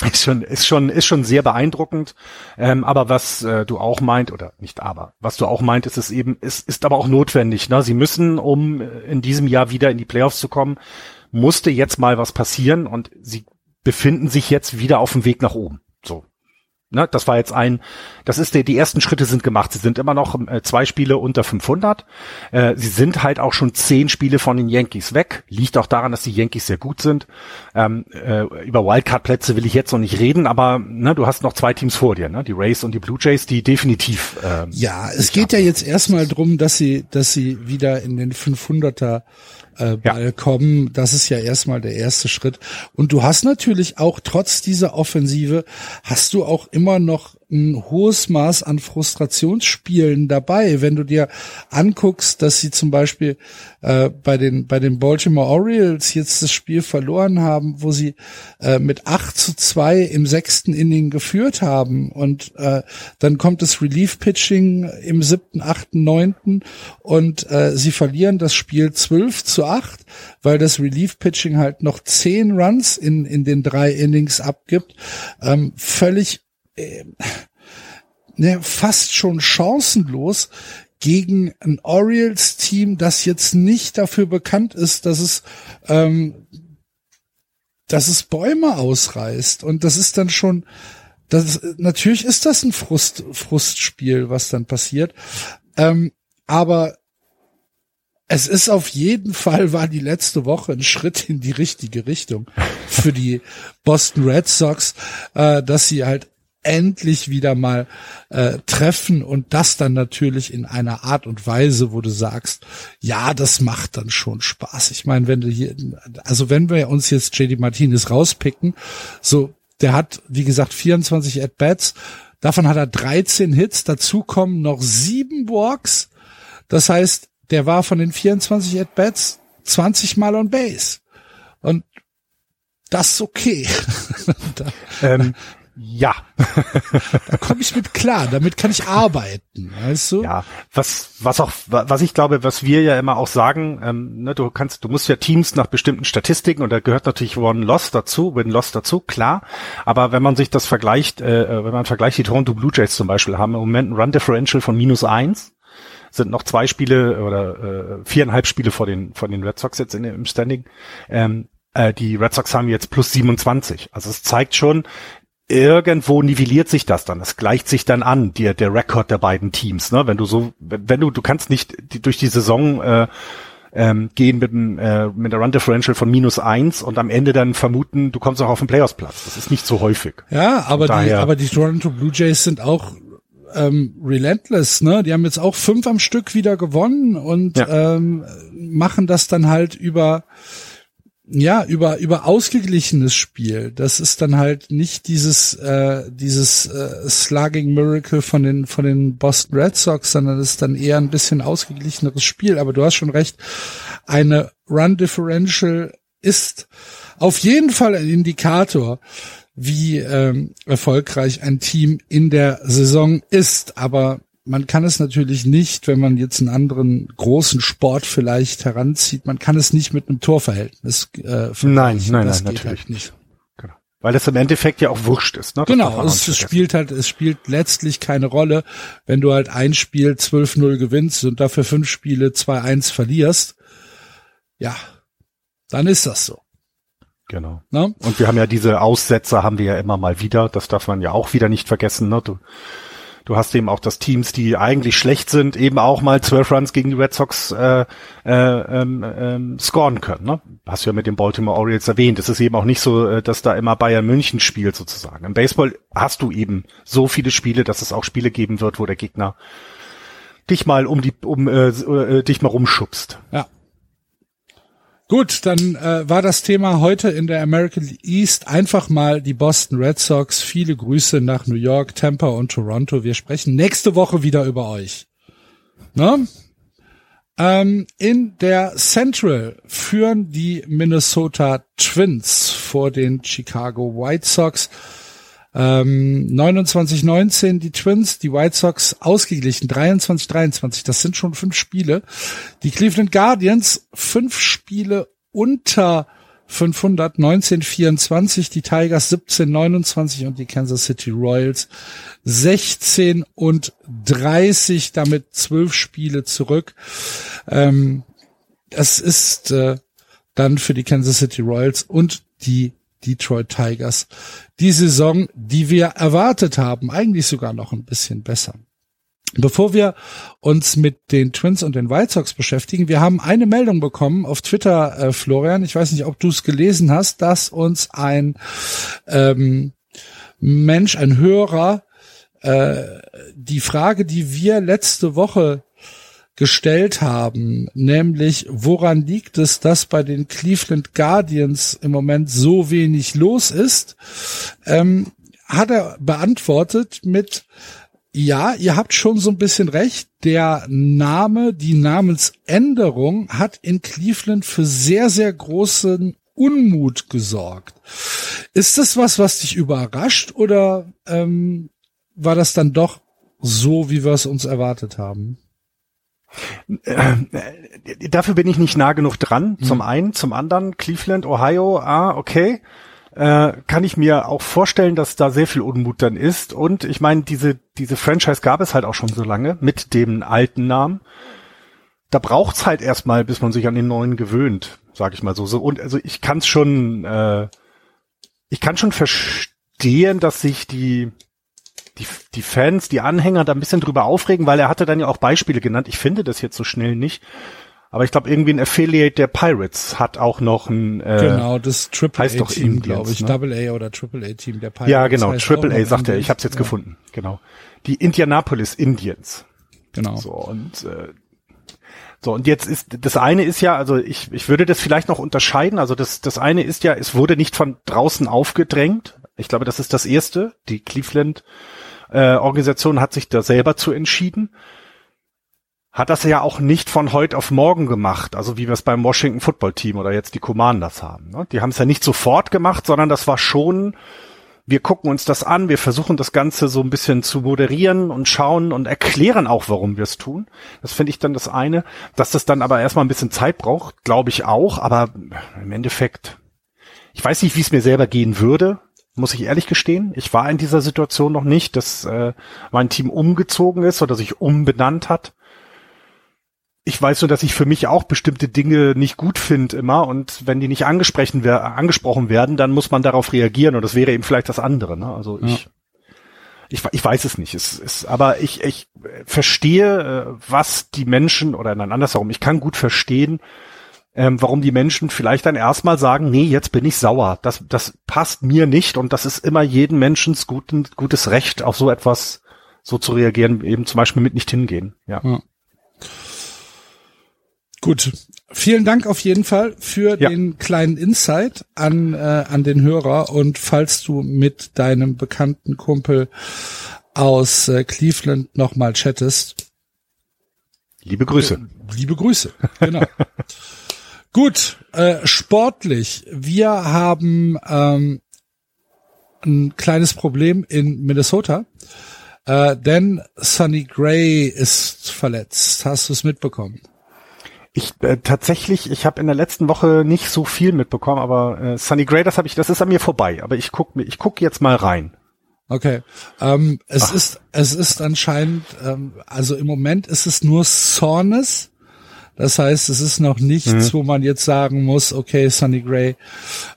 [SPEAKER 3] Ist schon, ist schon, ist schon sehr beeindruckend. Ähm, aber was äh, du auch meint, oder nicht aber, was du auch meint, ist es eben, ist, ist aber auch notwendig. Ne? Sie müssen, um in diesem Jahr wieder in die Playoffs zu kommen, musste jetzt mal was passieren und sie befinden sich jetzt wieder auf dem Weg nach oben. So. Ne, das war jetzt ein, das ist der, die ersten Schritte sind gemacht. Sie sind immer noch äh, zwei Spiele unter 500. Äh, sie sind halt auch schon zehn Spiele von den Yankees weg. Liegt auch daran, dass die Yankees sehr gut sind. Ähm, äh, über Wildcard-Plätze will ich jetzt noch nicht reden, aber ne, du hast noch zwei Teams vor dir, ne? die Rays und die Blue Jays, die definitiv.
[SPEAKER 2] Äh, ja, es geht ja jetzt erstmal drum, dass sie, dass sie wieder in den 500er äh, Ball ja. kommen. Das ist ja erstmal der erste Schritt. Und du hast natürlich auch trotz dieser Offensive hast du auch immer noch ein hohes Maß an Frustrationsspielen dabei. Wenn du dir anguckst, dass sie zum Beispiel äh, bei den bei den Baltimore Orioles jetzt das Spiel verloren haben, wo sie äh, mit 8 zu 2 im sechsten Inning geführt haben und äh, dann kommt das Relief Pitching im siebten, achten, neunten und äh, sie verlieren das Spiel 12 zu 8, weil das Relief Pitching halt noch 10 Runs in in den drei Innings abgibt. Ähm, völlig äh, ne, fast schon chancenlos gegen ein Orioles-Team, das jetzt nicht dafür bekannt ist, dass es ähm, dass es Bäume ausreißt. Und das ist dann schon, das natürlich ist das ein Frust, Frustspiel, was dann passiert. Ähm, aber es ist auf jeden Fall, war die letzte Woche ein Schritt in die richtige Richtung für die Boston Red Sox, äh, dass sie halt endlich wieder mal äh, treffen und das dann natürlich in einer Art und Weise, wo du sagst, ja, das macht dann schon Spaß. Ich meine, wenn du hier, also wenn wir uns jetzt JD Martinez rauspicken, so, der hat, wie gesagt, 24 At-Bats, davon hat er 13 Hits, dazu kommen noch sieben Walks, das heißt, der war von den 24 At-Bats 20 Mal on Base. Und das ist okay.
[SPEAKER 3] ähm, ja.
[SPEAKER 2] da komme ich mit klar, damit kann ich arbeiten, weißt du?
[SPEAKER 3] Ja, was, was auch, was ich glaube, was wir ja immer auch sagen, ähm, ne, du kannst, du musst ja Teams nach bestimmten Statistiken und da gehört natürlich One-Loss dazu, Win-Loss dazu, klar. Aber wenn man sich das vergleicht, äh, äh, wenn man vergleicht, die Toronto Blue Jays zum Beispiel haben im Moment ein Run-Differential von minus eins, sind noch zwei Spiele oder äh, viereinhalb Spiele vor den, vor den Red Sox jetzt in, im Standing. Ähm, äh, die Red Sox haben jetzt plus 27. Also es zeigt schon, irgendwo nivelliert sich das dann. Es gleicht sich dann an, der, der Rekord der beiden Teams. Ne? Wenn du so, wenn du, du kannst nicht die, durch die Saison äh, ähm, gehen mit, einem, äh, mit einer Run Differential von minus eins und am Ende dann vermuten, du kommst auch auf den Playoffs-Platz. Das ist nicht so häufig.
[SPEAKER 2] Ja, aber die, aber die Toronto Blue Jays sind auch ähm, relentless, ne? Die haben jetzt auch fünf am Stück wieder gewonnen und ja. ähm, machen das dann halt über ja, über, über ausgeglichenes Spiel. Das ist dann halt nicht dieses, äh, dieses äh, Slugging Miracle von den, von den Boston Red Sox, sondern es ist dann eher ein bisschen ausgeglicheneres Spiel. Aber du hast schon recht, eine Run Differential ist auf jeden Fall ein Indikator, wie ähm, erfolgreich ein Team in der Saison ist. Aber man kann es natürlich nicht, wenn man jetzt einen anderen großen Sport vielleicht heranzieht, man kann es nicht mit einem Torverhältnis äh,
[SPEAKER 3] Nein, nein, nein, natürlich halt nicht. Genau. Weil es im Endeffekt ja auch wurscht ist. Ne?
[SPEAKER 2] genau, es, es spielt halt, es spielt letztlich keine Rolle, wenn du halt ein Spiel 12-0 gewinnst und dafür fünf Spiele 2-1 verlierst. Ja, dann ist das so.
[SPEAKER 3] Genau. Ne? Und wir haben ja diese Aussetzer, haben wir ja immer mal wieder. Das darf man ja auch wieder nicht vergessen. Ne? Du Du hast eben auch das Teams, die eigentlich schlecht sind, eben auch mal zwölf Runs gegen die Red Sox äh, äh, ähm, ähm, scoren können. Ne? Hast du ja mit den Baltimore Orioles erwähnt. Es ist eben auch nicht so, äh, dass da immer Bayern München spielt sozusagen. Im Baseball hast du eben so viele Spiele, dass es auch Spiele geben wird, wo der Gegner dich mal um die um äh, äh, dich mal rumschubst.
[SPEAKER 2] Ja. Gut, dann äh, war das Thema heute in der American East einfach mal die Boston Red Sox. Viele Grüße nach New York, Tampa und Toronto. Wir sprechen nächste Woche wieder über euch. Ne? Ähm, in der Central führen die Minnesota Twins vor den Chicago White Sox. Ähm, 29-19 die Twins, die White Sox ausgeglichen, 23-23, das sind schon fünf Spiele. Die Cleveland Guardians fünf Spiele unter 500, 1924, die Tigers 1729 und die Kansas City Royals 16 und 30, damit zwölf Spiele zurück. Ähm, es ist äh, dann für die Kansas City Royals und die Detroit Tigers die Saison, die wir erwartet haben, eigentlich sogar noch ein bisschen besser. Bevor wir uns mit den Twins und den White Sox beschäftigen, wir haben eine Meldung bekommen auf Twitter, äh, Florian. Ich weiß nicht, ob du es gelesen hast, dass uns ein ähm, Mensch, ein Hörer, äh, die Frage, die wir letzte Woche gestellt haben, nämlich woran liegt es, dass bei den Cleveland Guardians im Moment so wenig los ist, ähm, hat er beantwortet mit, ja, ihr habt schon so ein bisschen recht. Der Name, die Namensänderung hat in Cleveland für sehr, sehr großen Unmut gesorgt. Ist das was, was dich überrascht oder ähm, war das dann doch so, wie wir es uns erwartet haben?
[SPEAKER 3] Äh, dafür bin ich nicht nah genug dran. Zum mhm. einen, zum anderen Cleveland, Ohio, ah, okay äh, kann ich mir auch vorstellen, dass da sehr viel Unmut dann ist. Und ich meine, diese, diese Franchise gab es halt auch schon so lange mit dem alten Namen. Da braucht's halt erstmal, bis man sich an den neuen gewöhnt, sag ich mal so. so und also ich kann es schon, äh, ich kann schon verstehen, dass sich die, die, die Fans, die Anhänger da ein bisschen drüber aufregen, weil er hatte dann ja auch Beispiele genannt. Ich finde das jetzt so schnell nicht. Aber ich glaube, irgendwie ein Affiliate der Pirates hat auch noch ein
[SPEAKER 2] äh, Genau, das Triple A Team, glaube ich. Ne? Double A oder Triple A Team der
[SPEAKER 3] Pirates. Ja, genau, Triple A sagt er. Ich habe es jetzt ja. gefunden. Genau. Die Indianapolis Indians.
[SPEAKER 2] Genau.
[SPEAKER 3] So und äh, so, und jetzt ist, das eine ist ja, also ich, ich würde das vielleicht noch unterscheiden. Also das, das eine ist ja, es wurde nicht von draußen aufgedrängt. Ich glaube, das ist das erste. Die Cleveland äh, Organisation hat sich da selber zu entschieden hat das ja auch nicht von heute auf morgen gemacht, also wie wir es beim Washington Football Team oder jetzt die Commanders haben. Ne? Die haben es ja nicht sofort gemacht, sondern das war schon, wir gucken uns das an, wir versuchen das Ganze so ein bisschen zu moderieren und schauen und erklären auch, warum wir es tun. Das finde ich dann das eine. Dass das dann aber erstmal ein bisschen Zeit braucht, glaube ich auch, aber im Endeffekt, ich weiß nicht, wie es mir selber gehen würde, muss ich ehrlich gestehen. Ich war in dieser Situation noch nicht, dass äh, mein Team umgezogen ist oder sich umbenannt hat ich weiß nur, dass ich für mich auch bestimmte Dinge nicht gut finde immer und wenn die nicht angesprochen, angesprochen werden, dann muss man darauf reagieren und das wäre eben vielleicht das andere. Ne? Also ich, ja. ich, ich weiß es nicht. Es ist, aber ich, ich verstehe, äh, was die Menschen oder nein, andersherum, ich kann gut verstehen, ähm, warum die Menschen vielleicht dann erstmal sagen, nee, jetzt bin ich sauer. Das, das passt mir nicht und das ist immer jeden Menschens guten, gutes Recht, auf so etwas so zu reagieren, eben zum Beispiel mit nicht hingehen. ja. ja.
[SPEAKER 2] Gut. Vielen Dank auf jeden Fall für ja. den kleinen Insight an, äh, an den Hörer. Und falls du mit deinem bekannten Kumpel aus äh, Cleveland nochmal chattest.
[SPEAKER 3] Liebe Grüße.
[SPEAKER 2] Liebe Grüße, genau. Gut, äh, sportlich. Wir haben ähm, ein kleines Problem in Minnesota. Äh, denn Sonny Gray ist verletzt. Hast du es mitbekommen?
[SPEAKER 3] Ich äh, tatsächlich, ich habe in der letzten Woche nicht so viel mitbekommen, aber äh, Sunny Gray, das habe ich, das ist an mir vorbei. Aber ich guck mir, ich guck jetzt mal rein.
[SPEAKER 2] Okay, ähm, es Ach. ist es ist anscheinend, ähm, also im Moment ist es nur Soreness. Das heißt, es ist noch nichts, mhm. wo man jetzt sagen muss, okay, Sunny Gray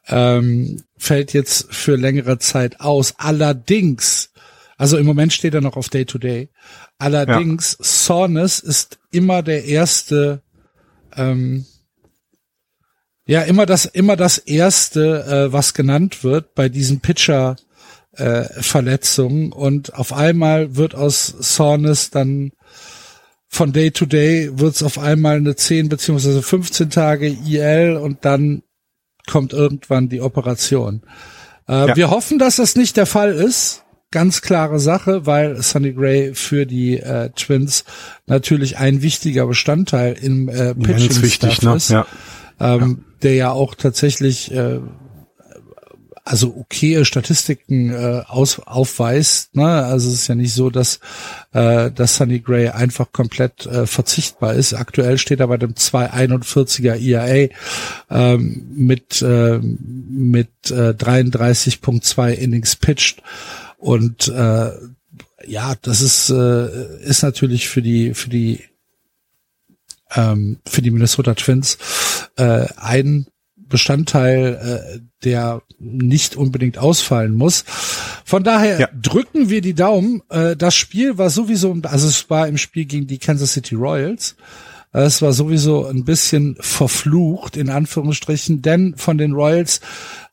[SPEAKER 2] ähm, fällt jetzt für längere Zeit aus. Allerdings, also im Moment steht er noch auf Day to Day. Allerdings, ja. Soreness ist immer der erste ähm, ja immer das immer das erste, äh, was genannt wird bei diesen Pitcher äh, Verletzungen und auf einmal wird aus Soreness dann von Day to Day wird es auf einmal eine 10 beziehungsweise 15 Tage IL und dann kommt irgendwann die Operation. Äh, ja. Wir hoffen, dass das nicht der Fall ist ganz klare Sache, weil Sonny Gray für die äh, Twins natürlich ein wichtiger Bestandteil im äh, Pitching ja, wichtig, ne? ist, ja. Ähm, ja. der ja auch tatsächlich äh, also okay Statistiken äh, aus, aufweist. Ne? Also es ist ja nicht so, dass, äh, dass Sunny Gray einfach komplett äh, verzichtbar ist. Aktuell steht er bei dem 241er ERA ähm, mit, äh, mit äh, 33.2 Innings pitched. Und äh, ja, das ist äh, ist natürlich für die für die ähm, für die Minnesota Twins äh, ein Bestandteil, äh, der nicht unbedingt ausfallen muss. Von daher ja. drücken wir die Daumen. Äh, das Spiel war sowieso, also es war im Spiel gegen die Kansas City Royals. Es war sowieso ein bisschen verflucht, in Anführungsstrichen, denn von den Royals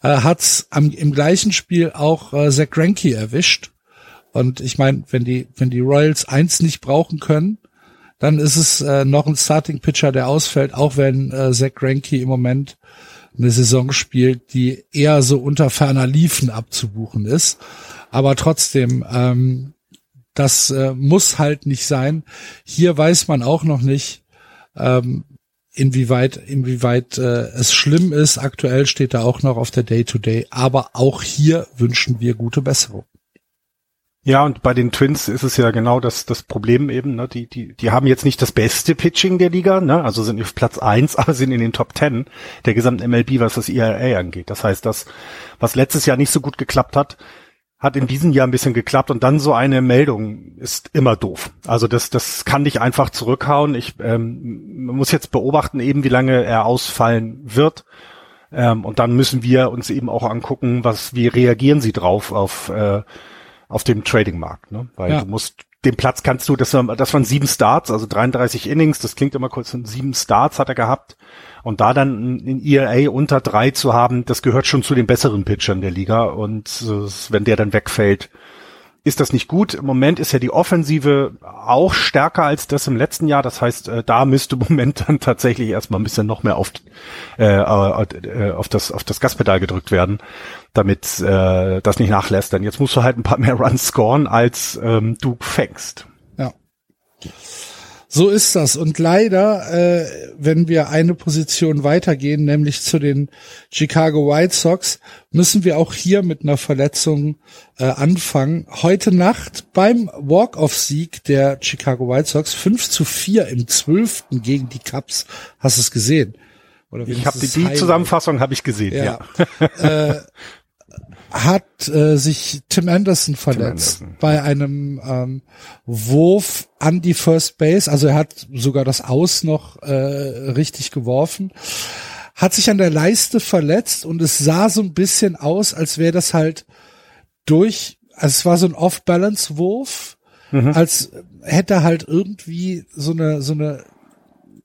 [SPEAKER 2] äh, hat's am, im gleichen Spiel auch äh, Zach Greinke erwischt. Und ich meine, wenn die, wenn die Royals eins nicht brauchen können, dann ist es äh, noch ein Starting Pitcher, der ausfällt, auch wenn äh, Zach Greinke im Moment eine Saison spielt, die eher so unter ferner Liefen abzubuchen ist. Aber trotzdem, ähm, das äh, muss halt nicht sein. Hier weiß man auch noch nicht, ähm, inwieweit, inwieweit äh, es schlimm ist. Aktuell steht er auch noch auf der Day-to-Day. -Day. Aber auch hier wünschen wir gute Besserung.
[SPEAKER 3] Ja, und bei den Twins ist es ja genau das, das Problem eben, ne? die, die, die haben jetzt nicht das beste Pitching der Liga, ne? also sind auf Platz eins, aber sind in den Top Ten der gesamten MLB, was das ERA angeht. Das heißt, das, was letztes Jahr nicht so gut geklappt hat, hat in diesem Jahr ein bisschen geklappt und dann so eine Meldung ist immer doof. Also das, das kann dich einfach zurückhauen. Ich ähm, man muss jetzt beobachten, eben wie lange er ausfallen wird. Ähm, und dann müssen wir uns eben auch angucken, was, wie reagieren sie drauf auf äh, auf dem Trading-Markt, ne? Weil ja. du musst den Platz kannst du, das, waren, das waren sieben Starts, also 33 Innings, das klingt immer kurz, sieben Starts hat er gehabt. Und da dann in ERA unter drei zu haben, das gehört schon zu den besseren Pitchern der Liga. Und äh, wenn der dann wegfällt, ist das nicht gut. Im Moment ist ja die Offensive auch stärker als das im letzten Jahr. Das heißt, äh, da müsste im Moment dann tatsächlich erstmal ein bisschen noch mehr auf, äh, äh, auf, das, auf das Gaspedal gedrückt werden, damit äh, das nicht nachlässt. Denn jetzt musst du halt ein paar mehr Runs scoren, als ähm, du fängst.
[SPEAKER 2] Ja. So ist das. Und leider, äh, wenn wir eine Position weitergehen, nämlich zu den Chicago White Sox, müssen wir auch hier mit einer Verletzung äh, anfangen. Heute Nacht beim Walk-off-Sieg der Chicago White Sox 5 zu 4 im 12. gegen die Cubs. Hast du es gesehen?
[SPEAKER 3] Oder ich habe die, die Zusammenfassung habe ich gesehen. Ja. ja.
[SPEAKER 2] äh, hat äh, sich Tim Anderson verletzt Tim Anderson. bei einem ähm, Wurf an die First Base. Also er hat sogar das Aus noch äh, richtig geworfen. Hat sich an der Leiste verletzt und es sah so ein bisschen aus, als wäre das halt durch, also es war so ein Off-Balance-Wurf, mhm. als hätte er halt irgendwie so eine, so eine,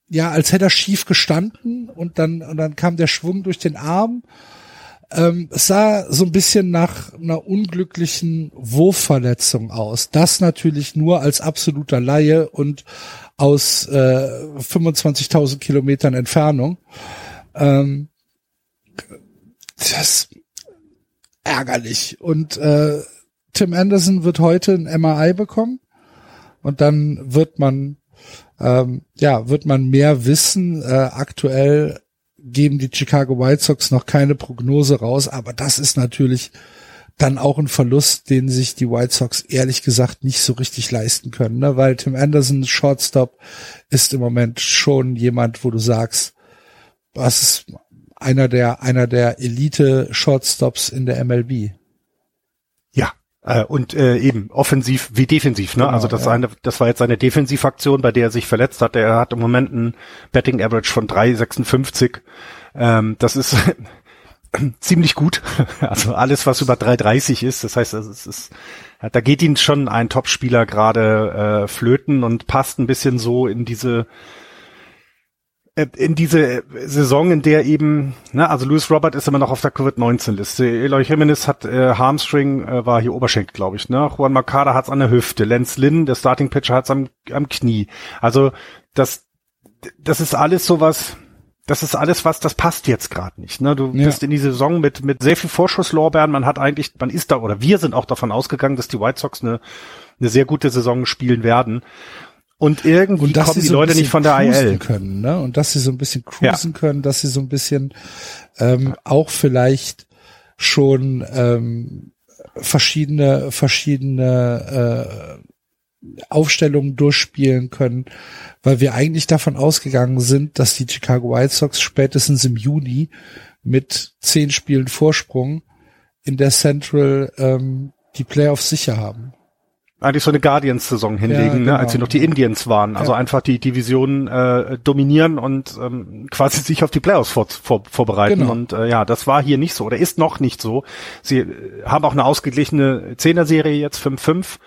[SPEAKER 2] ja, als hätte er schief gestanden und dann, und dann kam der Schwung durch den Arm ähm, es sah so ein bisschen nach einer unglücklichen Wurfverletzung aus. Das natürlich nur als absoluter Laie und aus äh, 25.000 Kilometern Entfernung. Ähm, das ärgerlich. Und äh, Tim Anderson wird heute ein MRI bekommen und dann wird man ähm, ja wird man mehr wissen. Äh, aktuell geben die Chicago White Sox noch keine Prognose raus, aber das ist natürlich dann auch ein Verlust, den sich die White Sox ehrlich gesagt nicht so richtig leisten können, ne? weil Tim Anderson, Shortstop, ist im Moment schon jemand, wo du sagst, was ist einer der, einer der Elite Shortstops in der MLB.
[SPEAKER 3] Äh, und äh, eben offensiv wie defensiv, ne? Genau, also das ja. eine, das war jetzt seine Defensivaktion, bei der er sich verletzt hat. Er hat im Moment ein Betting Average von 3,56. Ähm, das ist ziemlich gut. Also alles, was über 3,30 ist, das heißt, es ist, da geht ihn schon ein Topspieler gerade äh, flöten und passt ein bisschen so in diese in diese Saison, in der eben, ne, also Louis Robert ist immer noch auf der Covid-19-Liste. Eloy Jimenez hat äh, Harmstring, äh, war hier Oberschenkel, glaube ich. Ne? Juan Macada hat's an der Hüfte. Lance Lynn, der Starting-Pitcher, hat's am, am Knie. Also das, das ist alles sowas, das ist alles was, das passt jetzt gerade nicht. Ne? Du ja. bist in die Saison mit mit sehr viel Vorschusslorbeeren. Man hat eigentlich, man ist da oder wir sind auch davon ausgegangen, dass die White Sox eine eine sehr gute Saison spielen werden. Und irgendwie und kommen die so Leute nicht von der IL.
[SPEAKER 2] Können, ne? Und dass sie so ein bisschen cruisen ja. können, dass sie so ein bisschen ähm, auch vielleicht schon ähm, verschiedene, verschiedene äh, Aufstellungen durchspielen können, weil wir eigentlich davon ausgegangen sind, dass die Chicago White Sox spätestens im Juni mit zehn Spielen Vorsprung in der Central ähm, die Playoffs sicher haben
[SPEAKER 3] eigentlich so eine Guardians-Saison hinlegen, ja, genau. ne, als sie noch die Indians waren. Also ja. einfach die Division äh, dominieren und ähm, quasi sich auf die Playoffs vor, vor, vorbereiten. Genau. Und äh, ja, das war hier nicht so oder ist noch nicht so. Sie äh, haben auch eine ausgeglichene Zehner-Serie jetzt 5-5.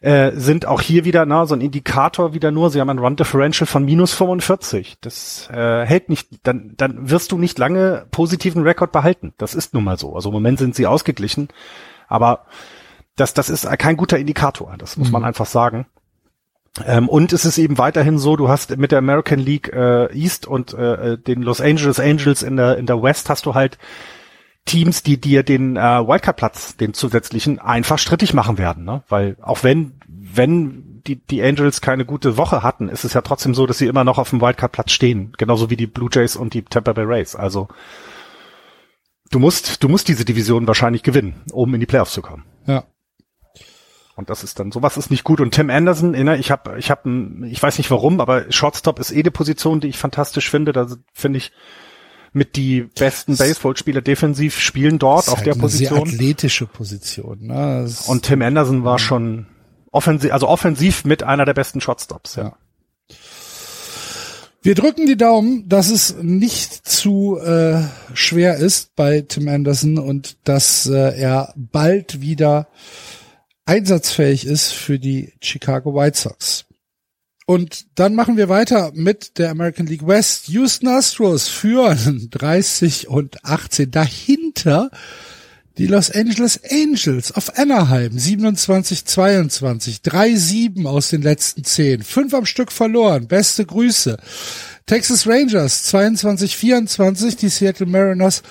[SPEAKER 3] Äh, sind auch hier wieder na, so ein Indikator wieder nur, sie haben ein Run Differential von minus 45. Das äh, hält nicht, dann, dann wirst du nicht lange positiven Rekord behalten. Das ist nun mal so. Also im Moment sind sie ausgeglichen, aber das, das ist kein guter Indikator, das muss mhm. man einfach sagen. Ähm, und es ist eben weiterhin so, du hast mit der American League äh, East und äh, den Los Angeles Angels in der in der West hast du halt Teams, die dir den äh, Wildcard-Platz, den zusätzlichen, einfach strittig machen werden. Ne? Weil auch wenn, wenn die, die Angels keine gute Woche hatten, ist es ja trotzdem so, dass sie immer noch auf dem Wildcard-Platz stehen. Genauso wie die Blue Jays und die Tampa Bay Rays. Also du musst, du musst diese Division wahrscheinlich gewinnen, um in die Playoffs zu kommen.
[SPEAKER 2] Ja.
[SPEAKER 3] Und das ist dann sowas ist nicht gut. Und Tim Anderson, ich habe, ich habe, ich weiß nicht warum, aber Shortstop ist eh eine Position, die ich fantastisch finde. Da finde ich mit die besten Baseballspieler defensiv spielen dort auf
[SPEAKER 2] halt
[SPEAKER 3] der Position.
[SPEAKER 2] Eine sehr athletische Position. Ne?
[SPEAKER 3] Und Tim Anderson war schon offensiv, also offensiv mit einer der besten Shotstops. Ja. ja.
[SPEAKER 2] Wir drücken die Daumen, dass es nicht zu äh, schwer ist bei Tim Anderson und dass äh, er bald wieder einsatzfähig ist für die Chicago White Sox. Und dann machen wir weiter mit der American League West. Houston Astros führen 30 und 18. Dahinter die Los Angeles Angels auf Anaheim 27-22. 3-7 aus den letzten 10. Fünf am Stück verloren. Beste Grüße. Texas Rangers 22-24. Die Seattle Mariners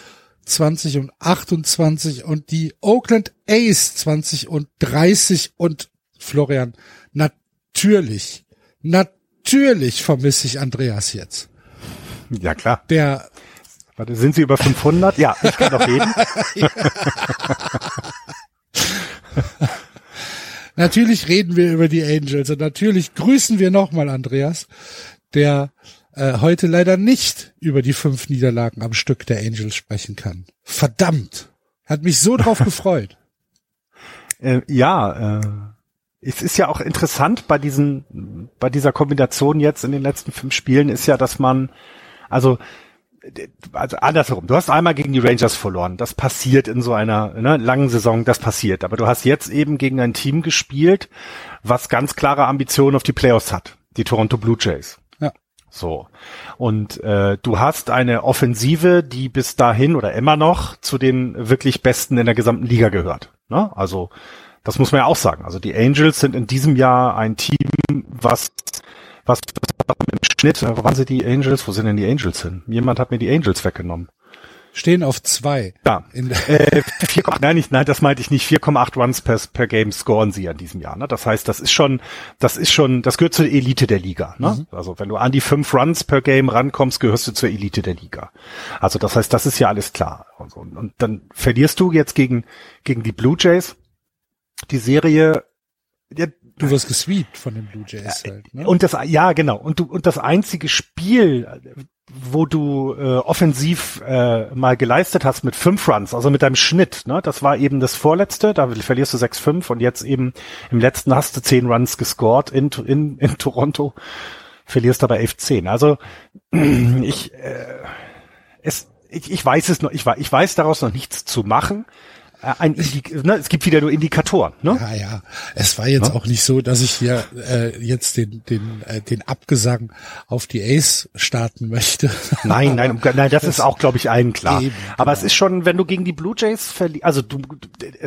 [SPEAKER 2] 20 und 28 und die Oakland A's 20 und 30 und Florian, natürlich, natürlich vermisse ich Andreas jetzt.
[SPEAKER 3] Ja, klar.
[SPEAKER 2] Der
[SPEAKER 3] Warte, sind Sie über 500? Ja, ich kann doch reden.
[SPEAKER 2] natürlich reden wir über die Angels und natürlich grüßen wir nochmal Andreas, der äh, heute leider nicht über die fünf Niederlagen am Stück der Angels sprechen kann. Verdammt. Hat mich so drauf gefreut.
[SPEAKER 3] Äh, ja, äh, es ist ja auch interessant bei diesen, bei dieser Kombination jetzt in den letzten fünf Spielen ist ja, dass man, also, also andersherum, du hast einmal gegen die Rangers verloren. Das passiert in so einer ne, langen Saison, das passiert. Aber du hast jetzt eben gegen ein Team gespielt, was ganz klare Ambitionen auf die Playoffs hat. Die Toronto Blue Jays. So. Und äh, du hast eine Offensive, die bis dahin oder immer noch zu den wirklich Besten in der gesamten Liga gehört. Ne? Also das muss man ja auch sagen. Also die Angels sind in diesem Jahr ein Team, was was im Schnitt, wo waren sie die Angels? Wo sind denn die Angels hin? Jemand hat mir die Angels weggenommen
[SPEAKER 2] stehen auf zwei.
[SPEAKER 3] Ja. äh, 4, nein, nicht, nein, das meinte ich nicht. 4,8 Runs per, per Game scoren sie an diesem Jahr. Ne? Das heißt, das ist schon, das ist schon, das gehört zur Elite der Liga. Ne? Mhm. Also wenn du an die fünf Runs per Game rankommst, gehörst du zur Elite der Liga. Also das heißt, das ist ja alles klar. Und, so. und dann verlierst du jetzt gegen gegen die Blue Jays die Serie.
[SPEAKER 2] Ja, du wirst gesweept von den Blue Jays halt. Ne?
[SPEAKER 3] Und das, ja, genau. Und du und das einzige Spiel, wo du äh, offensiv äh, mal geleistet hast mit fünf Runs, also mit deinem Schnitt, ne? Das war eben das vorletzte, da verlierst du 6-5 und jetzt eben im letzten hast du zehn Runs gescored in, in, in Toronto, verlierst aber 11-10. Also ich, äh, es, ich, ich weiß es noch, ich, ich weiß daraus noch nichts zu machen. Äh, ein Indik ne, es gibt wieder nur Indikatoren. Ne?
[SPEAKER 2] Ja, ja. Es war jetzt ja? auch nicht so, dass ich hier äh, jetzt den den äh, den Abgesang auf die Ace starten möchte.
[SPEAKER 3] Nein, nein, nein, das, das ist auch, glaube ich, allen klar. Eben, Aber genau. es ist schon, wenn du gegen die Blue Jays verlierst, also du,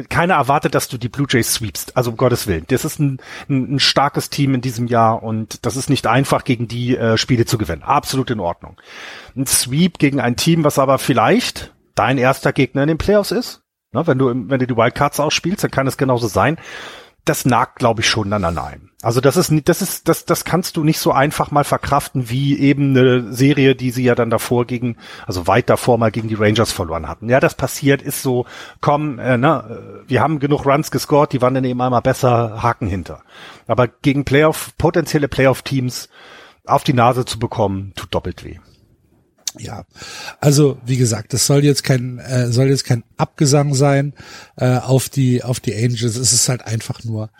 [SPEAKER 3] keiner erwartet, dass du die Blue Jays sweepst. Also um Gottes Willen, das ist ein, ein, ein starkes Team in diesem Jahr und das ist nicht einfach, gegen die äh, Spiele zu gewinnen. Absolut in Ordnung. Ein Sweep gegen ein Team, was aber vielleicht dein erster Gegner in den Playoffs ist, Ne, wenn du, wenn du die Wildcards ausspielst, dann kann es genauso sein. Das nagt, glaube ich, schon an einem. Also das ist das ist, das, das kannst du nicht so einfach mal verkraften wie eben eine Serie, die sie ja dann davor gegen, also weit davor mal gegen die Rangers verloren hatten. Ja, das passiert, ist so, komm, äh, ne, wir haben genug Runs gescored, die waren dann eben einmal besser, Haken hinter. Aber gegen Playoff, potenzielle Playoff-Teams auf die Nase zu bekommen, tut doppelt weh.
[SPEAKER 2] Ja, also wie gesagt, das soll jetzt kein äh, soll jetzt kein Abgesang sein äh, auf die auf die Angels. Es ist halt einfach nur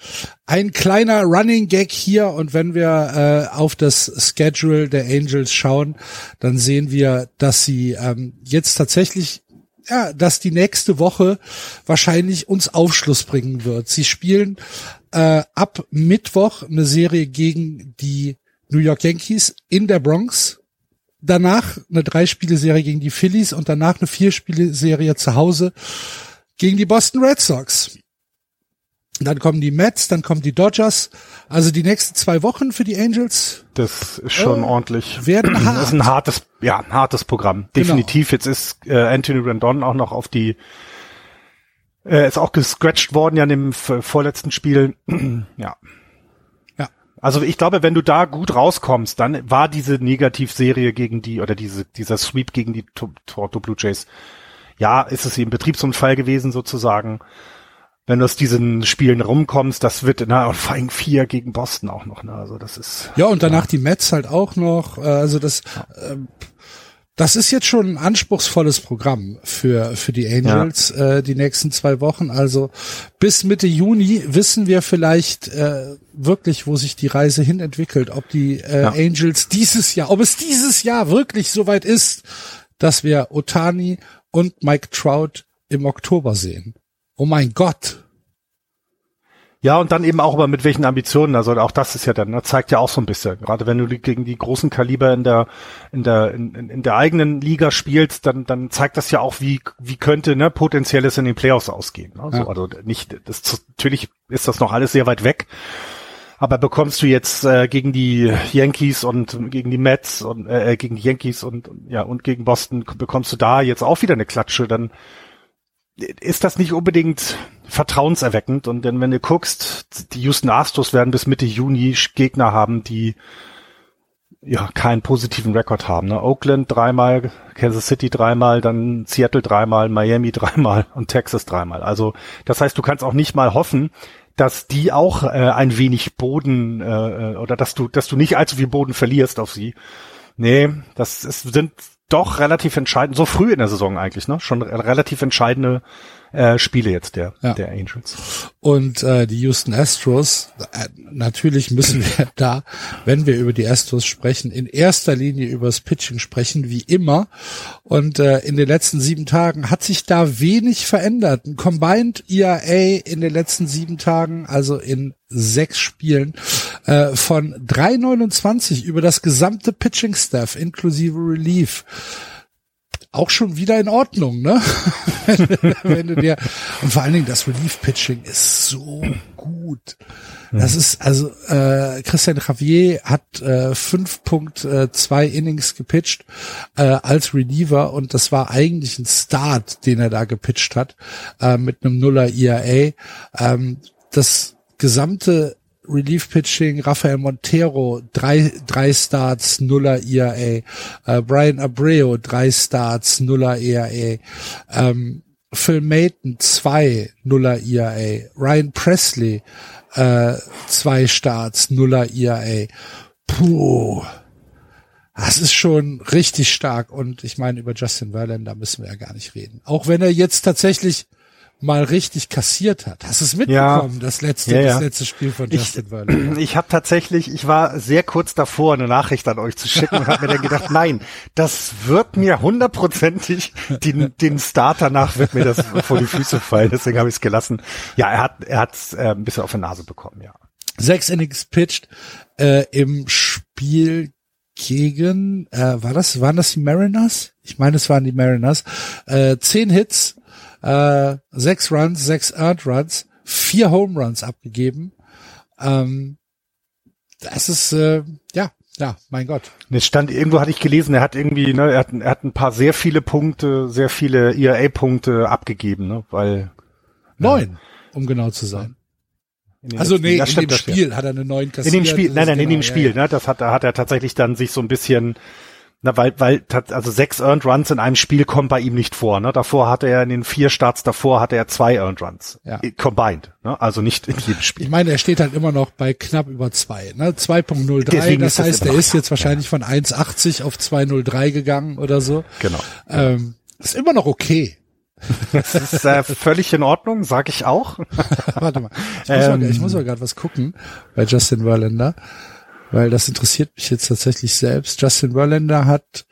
[SPEAKER 2] ein kleiner Running Gag hier und wenn wir äh, auf das Schedule der Angels schauen, dann sehen wir, dass sie ähm, jetzt tatsächlich ja, dass die nächste Woche wahrscheinlich uns Aufschluss bringen wird. Sie spielen äh, ab Mittwoch eine Serie gegen die New York Yankees in der Bronx danach eine Drei-Spiele-Serie gegen die Phillies und danach eine Vier-Spiele-Serie zu Hause gegen die Boston Red Sox. Dann kommen die Mets, dann kommen die Dodgers. Also die nächsten zwei Wochen für die Angels.
[SPEAKER 3] Das ist schon oh, ordentlich.
[SPEAKER 2] Werden hart.
[SPEAKER 3] Das ist ein hartes, ja, ein hartes Programm. Genau. Definitiv. Genau. Jetzt ist äh, Anthony Rendon auch noch auf die, äh, ist auch gescratcht worden ja in dem vorletzten Spiel. ja. Also ich glaube, wenn du da gut rauskommst, dann war diese Negativserie gegen die oder diese dieser Sweep gegen die Toronto Blue Jays, ja, ist es eben Betriebsunfall gewesen sozusagen wenn du aus diesen Spielen rumkommst, das wird, na, und vor allem vier gegen Boston auch noch, ne, also das ist.
[SPEAKER 2] Ja, und danach ja. die Mets halt auch noch, äh, also das, äh, das ist jetzt schon ein anspruchsvolles Programm für, für die Angels, ja. äh, die nächsten zwei Wochen. Also bis Mitte Juni wissen wir vielleicht äh, wirklich, wo sich die Reise hin entwickelt, ob die äh, ja. Angels dieses Jahr, ob es dieses Jahr wirklich soweit ist, dass wir Otani und Mike Trout im Oktober sehen oh mein Gott.
[SPEAKER 3] Ja, und dann eben auch aber mit welchen Ambitionen. Also auch das ist ja dann, das ne, zeigt ja auch so ein bisschen. Gerade wenn du gegen die großen Kaliber in der, in der, in, in der eigenen Liga spielst, dann, dann zeigt das ja auch, wie, wie könnte, ne, potenzielles in den Playoffs ausgehen. Ne? Ja. So, also nicht, das, natürlich ist das noch alles sehr weit weg. Aber bekommst du jetzt äh, gegen die Yankees und gegen die Mets und äh, gegen die Yankees und ja und gegen Boston bekommst du da jetzt auch wieder eine Klatsche, dann ist das nicht unbedingt vertrauenserweckend. Und denn wenn du guckst, die Houston Astros werden bis Mitte Juni Gegner haben, die ja keinen positiven Rekord haben. Ne? Oakland dreimal, Kansas City dreimal, dann Seattle dreimal, Miami dreimal und Texas dreimal. Also das heißt, du kannst auch nicht mal hoffen, dass die auch äh, ein wenig Boden äh, äh oder dass du, dass du nicht allzu viel Boden verlierst auf sie. Nee, das ist, sind doch relativ entscheidend, so früh in der Saison eigentlich, ne? Schon relativ entscheidende äh, Spiele jetzt der, ja. der Angels.
[SPEAKER 2] Und äh, die Houston Astros, äh, natürlich müssen wir da, wenn wir über die Astros sprechen, in erster Linie über das Pitching sprechen, wie immer. Und äh, in den letzten sieben Tagen hat sich da wenig verändert. Ein Combined ERA in den letzten sieben Tagen, also in sechs Spielen, äh, von 3,29 über das gesamte Pitching-Staff inklusive Relief auch schon wieder in Ordnung, ne? Wenn du dir und vor allen Dingen das Relief Pitching ist so gut. Das ist also äh, Christian Javier hat äh, 5.2 Innings gepitcht äh, als Reliever und das war eigentlich ein Start, den er da gepitcht hat äh, mit einem Nuller ERA. Ähm, das gesamte Relief Pitching, Rafael Montero, drei, drei Starts, Nuller ERA, äh, Brian Abreu, drei Starts, Nuller ERA, ähm, Phil Mayton, zwei, Nuller ERA, Ryan Presley, äh, zwei Starts, Nuller ERA. Puh. Das ist schon richtig stark und ich meine, über Justin Verlander müssen wir ja gar nicht reden. Auch wenn er jetzt tatsächlich mal richtig kassiert hat. Hast du es mitbekommen, ja. das letzte, ja, ja. das letzte Spiel von Justin
[SPEAKER 3] Verlander? Ich habe tatsächlich, ich war sehr kurz davor, eine Nachricht an euch zu schicken und habe mir dann gedacht, nein, das wird mir hundertprozentig, den, den Start danach wird mir das vor die Füße fallen. Deswegen habe ich es gelassen. Ja, er hat, er hat äh, ein bisschen auf die Nase bekommen, ja.
[SPEAKER 2] Sechs Innings pitched äh, im Spiel gegen, äh, war das, waren das die Mariners? Ich meine, es waren die Mariners. Äh, zehn Hits, äh, sechs Runs, sechs Earned Runs, vier Home Runs abgegeben. Ähm, das ist, äh, ja, ja, mein Gott.
[SPEAKER 3] Es stand, irgendwo hatte ich gelesen, er hat irgendwie, ne, er hat, er hat ein paar sehr viele Punkte, sehr viele ERA-Punkte abgegeben, ne, weil.
[SPEAKER 2] Neun, äh, um genau zu sein. Also nee, in dem Spiel hat er eine neun
[SPEAKER 3] kassiert. In dem Spiel, nein, nein, genau, in dem Spiel, ja, ne, das hat, da hat er tatsächlich dann sich so ein bisschen na, weil, weil, also sechs Earned Runs in einem Spiel kommt bei ihm nicht vor. Ne? Davor hatte er in den vier Starts davor hatte er zwei Earned Runs. Ja. Combined. Ne? Also nicht in jedem Spiel.
[SPEAKER 2] Ich meine, er steht halt immer noch bei knapp über zwei. Ne? 2.03. Das heißt, er ist jetzt wahrscheinlich ja. von 1,80 auf 2,03 gegangen oder so.
[SPEAKER 3] Genau.
[SPEAKER 2] Ähm, ist immer noch okay.
[SPEAKER 3] Das ist äh, völlig in Ordnung, sag ich auch.
[SPEAKER 2] Warte mal. Ich muss, ähm, mal, ich muss mal gerade was gucken bei Justin Verlander weil das interessiert mich jetzt tatsächlich selbst. Justin Verlander hat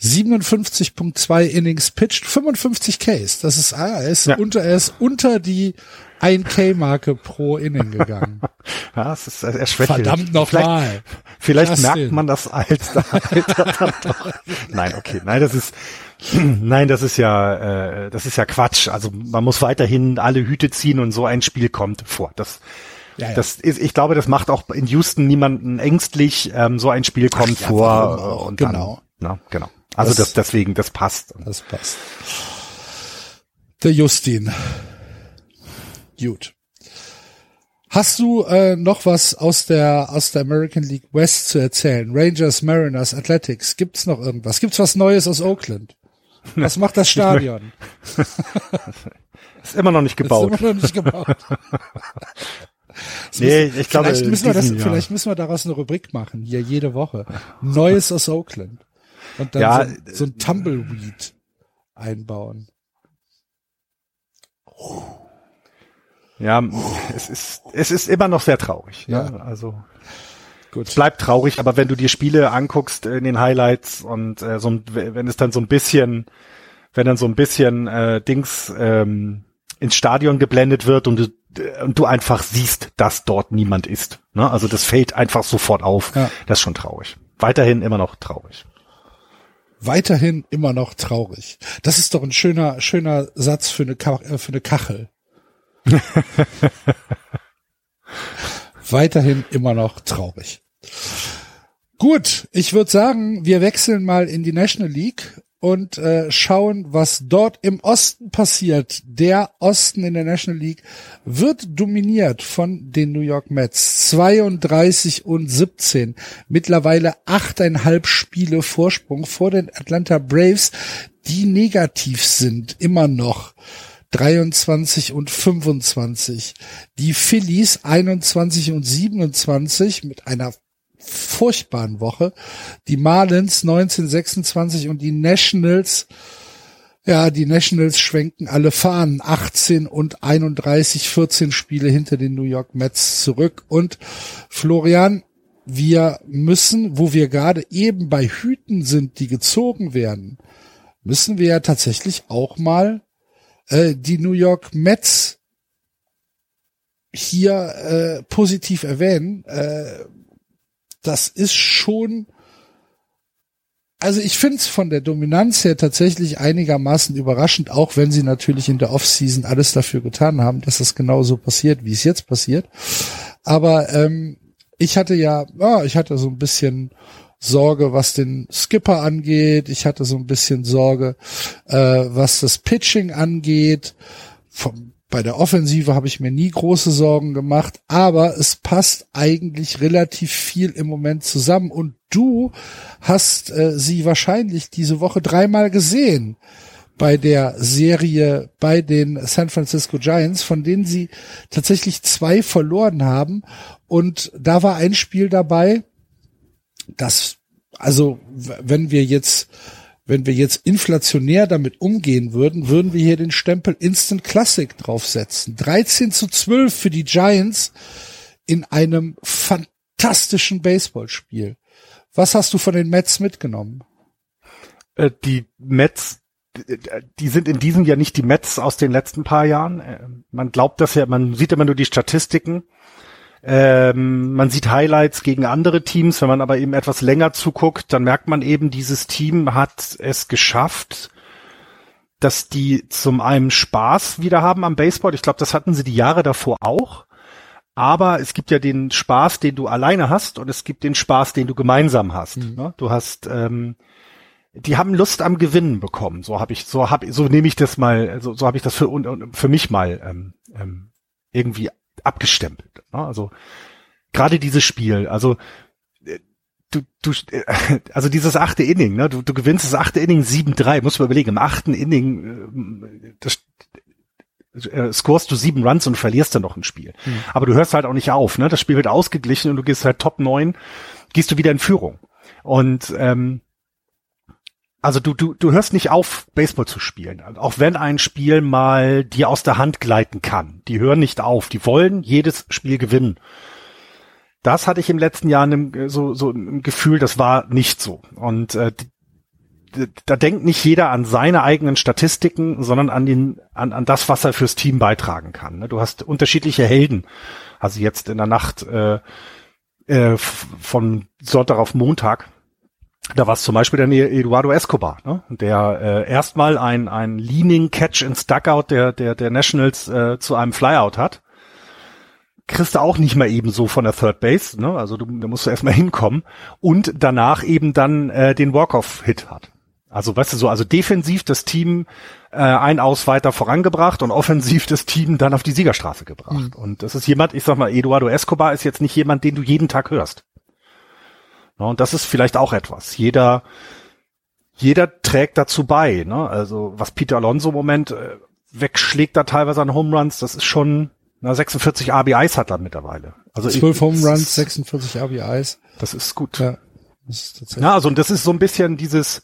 [SPEAKER 2] 57.2 Innings pitched, 55 Ks. Das ist, ah, er ist ja. unter, er ist unter die 1K-Marke pro Inning gegangen.
[SPEAKER 3] Ja, es ist erschwert.
[SPEAKER 2] Verdammt nochmal.
[SPEAKER 3] Vielleicht, vielleicht merkt man das dann doch. Nein, okay, nein, das ist, nein, das ist ja, äh, das ist ja Quatsch. Also man muss weiterhin alle Hüte ziehen und so ein Spiel kommt vor. Das, ja, ja. das ist, ich glaube, das macht auch in Houston niemanden ängstlich. Ähm, so ein Spiel kommt Ach, vor ja, und genau, dann, na, genau. Also das, das deswegen, das passt.
[SPEAKER 2] Das passt. Der Justin. Gut. Hast du äh, noch was aus der aus der American League West zu erzählen? Rangers, Mariners, Athletics. Gibt's noch irgendwas? Gibt's was Neues aus Oakland? Was macht das Stadion?
[SPEAKER 3] ist immer noch nicht gebaut. Ist immer noch nicht gebaut.
[SPEAKER 2] nee, ich glaube, vielleicht müssen, wir das, vielleicht müssen wir daraus eine Rubrik machen, hier jede Woche. Neues aus Oakland. Und dann ja, so, so ein Tumbleweed einbauen.
[SPEAKER 3] Ja, es ist, es ist immer noch sehr traurig. Ja, ne? also Gut. Es bleibt traurig, aber wenn du dir Spiele anguckst in den Highlights und äh, so, wenn es dann so ein bisschen, wenn dann so ein bisschen äh, Dings ähm, ins Stadion geblendet wird und du, äh, und du einfach siehst, dass dort niemand ist. Ne? Also das fällt einfach sofort auf. Ja. Das ist schon traurig. Weiterhin immer noch traurig.
[SPEAKER 2] Weiterhin immer noch traurig. Das ist doch ein schöner, schöner Satz für eine, Ka äh, für eine Kachel. Weiterhin immer noch traurig. Gut, ich würde sagen, wir wechseln mal in die National League und äh, schauen, was dort im Osten passiert. Der Osten in der National League wird dominiert von den New York Mets. 32 und 17. Mittlerweile achteinhalb Spiele Vorsprung vor den Atlanta Braves, die negativ sind, immer noch. 23 und 25. Die Phillies 21 und 27 mit einer furchtbaren Woche. Die Marlins 1926 und die Nationals ja, die Nationals schwenken alle Fahnen 18 und 31, 14 Spiele hinter den New York Mets zurück. Und Florian, wir müssen, wo wir gerade eben bei Hüten sind, die gezogen werden, müssen wir ja tatsächlich auch mal äh, die New York Mets hier äh, positiv erwähnen. Äh, das ist schon, also ich finde es von der Dominanz her tatsächlich einigermaßen überraschend, auch wenn sie natürlich in der Offseason alles dafür getan haben, dass das genauso passiert, wie es jetzt passiert. Aber ähm, ich hatte ja, ja, ich hatte so ein bisschen Sorge, was den Skipper angeht. Ich hatte so ein bisschen Sorge, äh, was das Pitching angeht. Vom, bei der Offensive habe ich mir nie große Sorgen gemacht, aber es passt eigentlich relativ viel im Moment zusammen. Und du hast äh, sie wahrscheinlich diese Woche dreimal gesehen bei der Serie bei den San Francisco Giants, von denen sie tatsächlich zwei verloren haben. Und da war ein Spiel dabei, das, also wenn wir jetzt wenn wir jetzt inflationär damit umgehen würden, würden wir hier den Stempel Instant Classic draufsetzen. 13 zu 12 für die Giants in einem fantastischen Baseballspiel. Was hast du von den Mets mitgenommen?
[SPEAKER 3] Äh, die Mets, die sind in diesem Jahr nicht die Mets aus den letzten paar Jahren. Äh, man glaubt das ja, man sieht immer nur die Statistiken. Ähm, man sieht Highlights gegen andere Teams, wenn man aber eben etwas länger zuguckt, dann merkt man eben, dieses Team hat es geschafft, dass die zum einen Spaß wieder haben am Baseball. Ich glaube, das hatten sie die Jahre davor auch. Aber es gibt ja den Spaß, den du alleine hast, und es gibt den Spaß, den du gemeinsam hast. Mhm. Ne? Du hast, ähm, die haben Lust am Gewinnen bekommen. So habe ich, so habe, so nehme ich das mal, so, so habe ich das für für mich mal ähm, ähm, irgendwie abgestempelt. Ne? Also gerade dieses Spiel, also äh, du, du, äh, also dieses achte Inning, ne, du, du gewinnst das achte Inning 7-3, muss man überlegen, im achten Inning, äh, das, äh, scorest du sieben Runs und verlierst dann noch ein Spiel. Mhm. Aber du hörst halt auch nicht auf, ne? Das Spiel wird ausgeglichen und du gehst halt Top 9, gehst du wieder in Führung. Und ähm, also du, du, du hörst nicht auf, Baseball zu spielen. Auch wenn ein Spiel mal dir aus der Hand gleiten kann. Die hören nicht auf. Die wollen jedes Spiel gewinnen. Das hatte ich im letzten Jahr so, so ein Gefühl, das war nicht so. Und äh, da denkt nicht jeder an seine eigenen Statistiken, sondern an den, an, an das, was er fürs Team beitragen kann. Ne? Du hast unterschiedliche Helden. Also jetzt in der Nacht äh, äh, von Sonntag auf Montag. Da war es zum Beispiel der Eduardo Escobar, ne? der äh, erstmal ein, ein Leaning Catch ins Duckout der, der, der Nationals äh, zu einem Flyout hat kriegst du auch nicht mal eben so von der Third Base, ne? Also du, da musst du erstmal hinkommen und danach eben dann äh, den Walk-off-Hit hat. Also weißt du so, also defensiv das Team äh, ein Aus weiter vorangebracht und offensiv das Team dann auf die Siegerstraße gebracht. Mhm. Und das ist jemand, ich sag mal, Eduardo Escobar ist jetzt nicht jemand, den du jeden Tag hörst. Ja, und das ist vielleicht auch etwas. Jeder, jeder trägt dazu bei. Ne? Also was Peter Alonso im Moment äh, wegschlägt da teilweise an Home Runs, das ist schon na, 46 RBIs hat er mittlerweile.
[SPEAKER 2] Also 12 Home Runs, 46 RBIs.
[SPEAKER 3] Das ist gut. Ja, das ist ja also und das ist so ein bisschen dieses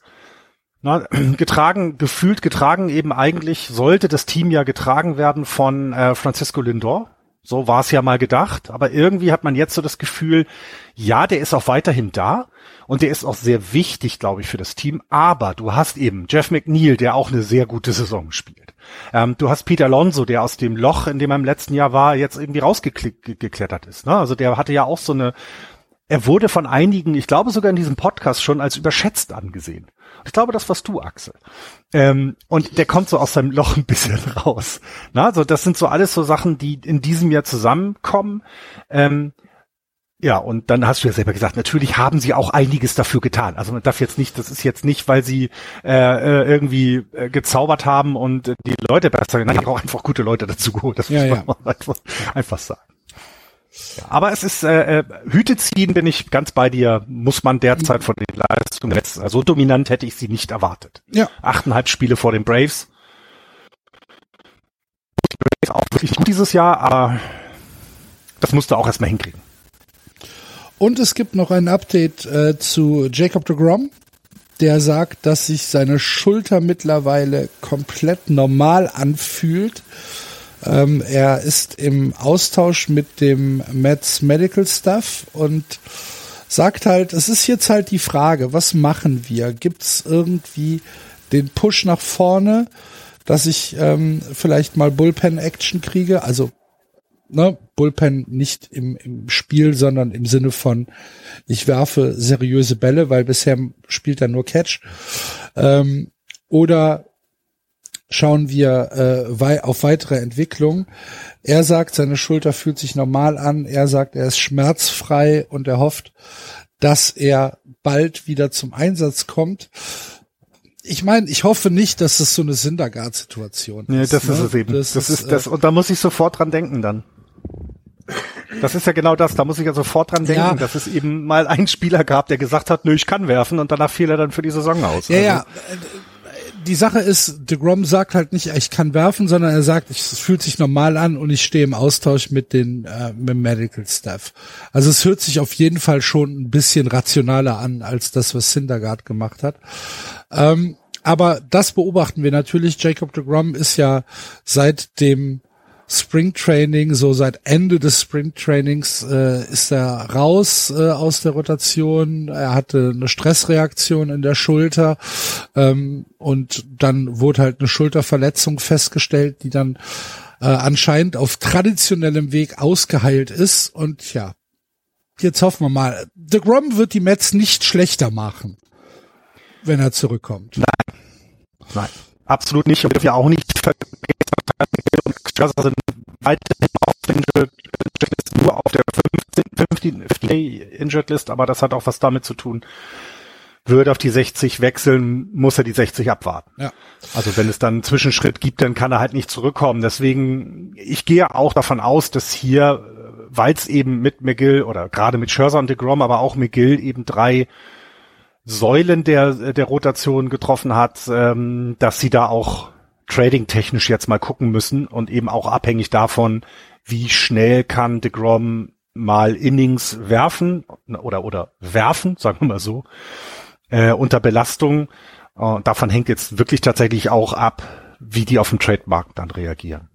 [SPEAKER 3] na, getragen, gefühlt getragen eben eigentlich sollte das Team ja getragen werden von äh, Francisco Lindor. So war es ja mal gedacht, aber irgendwie hat man jetzt so das Gefühl, ja, der ist auch weiterhin da und der ist auch sehr wichtig, glaube ich, für das Team. Aber du hast eben Jeff McNeil, der auch eine sehr gute Saison spielt. Ähm, du hast Peter Alonso, der aus dem Loch, in dem er im letzten Jahr war, jetzt irgendwie rausgeklettert ist. Ne? Also der hatte ja auch so eine, er wurde von einigen, ich glaube sogar in diesem Podcast schon als überschätzt angesehen. Ich glaube, das warst du, Axel. Ähm, und der kommt so aus seinem Loch ein bisschen raus. Na, also das sind so alles so Sachen, die in diesem Jahr zusammenkommen. Ähm, ja, und dann hast du ja selber gesagt, natürlich haben sie auch einiges dafür getan. Also man darf jetzt nicht, das ist jetzt nicht, weil sie äh, äh irgendwie äh, gezaubert haben und äh, die Leute besser, nein, auch einfach gute Leute dazu geholt. Das ja, muss man ja. einfach, einfach sagen. Aber es ist äh, äh, Hüte ziehen, bin ich ganz bei dir, muss man derzeit von den Leistungen setzen. Also so dominant hätte ich sie nicht erwartet.
[SPEAKER 2] Ja.
[SPEAKER 3] Achteinhalb Spiele vor den Braves. Die Braves auch wirklich gut dieses Jahr, aber das musst du auch erstmal hinkriegen.
[SPEAKER 2] Und es gibt noch ein Update äh, zu Jacob de Grom. Der sagt, dass sich seine Schulter mittlerweile komplett normal anfühlt. Ähm, er ist im Austausch mit dem Mets Medical Staff und sagt halt, es ist jetzt halt die Frage, was machen wir? Gibt es irgendwie den Push nach vorne, dass ich ähm, vielleicht mal Bullpen-Action kriege? Also ne, Bullpen nicht im, im Spiel, sondern im Sinne von, ich werfe seriöse Bälle, weil bisher spielt er nur Catch. Ähm, oder schauen wir äh, wei auf weitere Entwicklung. Er sagt, seine Schulter fühlt sich normal an. Er sagt, er ist schmerzfrei und er hofft, dass er bald wieder zum Einsatz kommt. Ich meine, ich hoffe nicht, dass es so eine Syndergaard-Situation
[SPEAKER 3] nee, ist. Nee, das ne? ist es eben. Das, das ist, ist das, und da muss ich sofort dran denken dann. Das ist ja genau das, da muss ich ja sofort dran denken, ja. dass es eben mal einen Spieler gab, der gesagt hat, nö, ich kann werfen und danach fiel er dann für die Saison aus.
[SPEAKER 2] Ja, also. ja. Die Sache ist, de Grom sagt halt nicht, ich kann werfen, sondern er sagt, es fühlt sich normal an und ich stehe im Austausch mit den äh, mit dem Medical Staff. Also es hört sich auf jeden Fall schon ein bisschen rationaler an als das, was Syndergaard gemacht hat. Ähm, aber das beobachten wir natürlich. Jacob de Grom ist ja seit dem Springtraining, so seit Ende des Springtrainings äh, ist er raus äh, aus der Rotation. Er hatte eine Stressreaktion in der Schulter ähm, und dann wurde halt eine Schulterverletzung festgestellt, die dann äh, anscheinend auf traditionellem Weg ausgeheilt ist. Und ja, jetzt hoffen wir mal. The Grom wird die Mets nicht schlechter machen, wenn er zurückkommt.
[SPEAKER 3] Nein. Nein. Absolut nicht. Und wir auch nicht Scherzer sind weiterhin auf der Injured List, nur auf der 15, 15 Injured List, aber das hat auch was damit zu tun. Würde auf die 60 wechseln, muss er die 60 abwarten.
[SPEAKER 2] Ja.
[SPEAKER 3] Also wenn es dann einen Zwischenschritt gibt, dann kann er halt nicht zurückkommen. Deswegen, ich gehe auch davon aus, dass hier, weil es eben mit McGill oder gerade mit Scherzer und DeGrom, aber auch McGill eben drei Säulen der, der Rotation getroffen hat, ähm, dass sie da auch trading-technisch jetzt mal gucken müssen und eben auch abhängig davon, wie schnell kann DeGrom mal Innings werfen oder oder werfen, sagen wir mal so, äh, unter Belastung. Und davon hängt jetzt wirklich tatsächlich auch ab, wie die auf dem Trademarkt dann reagieren.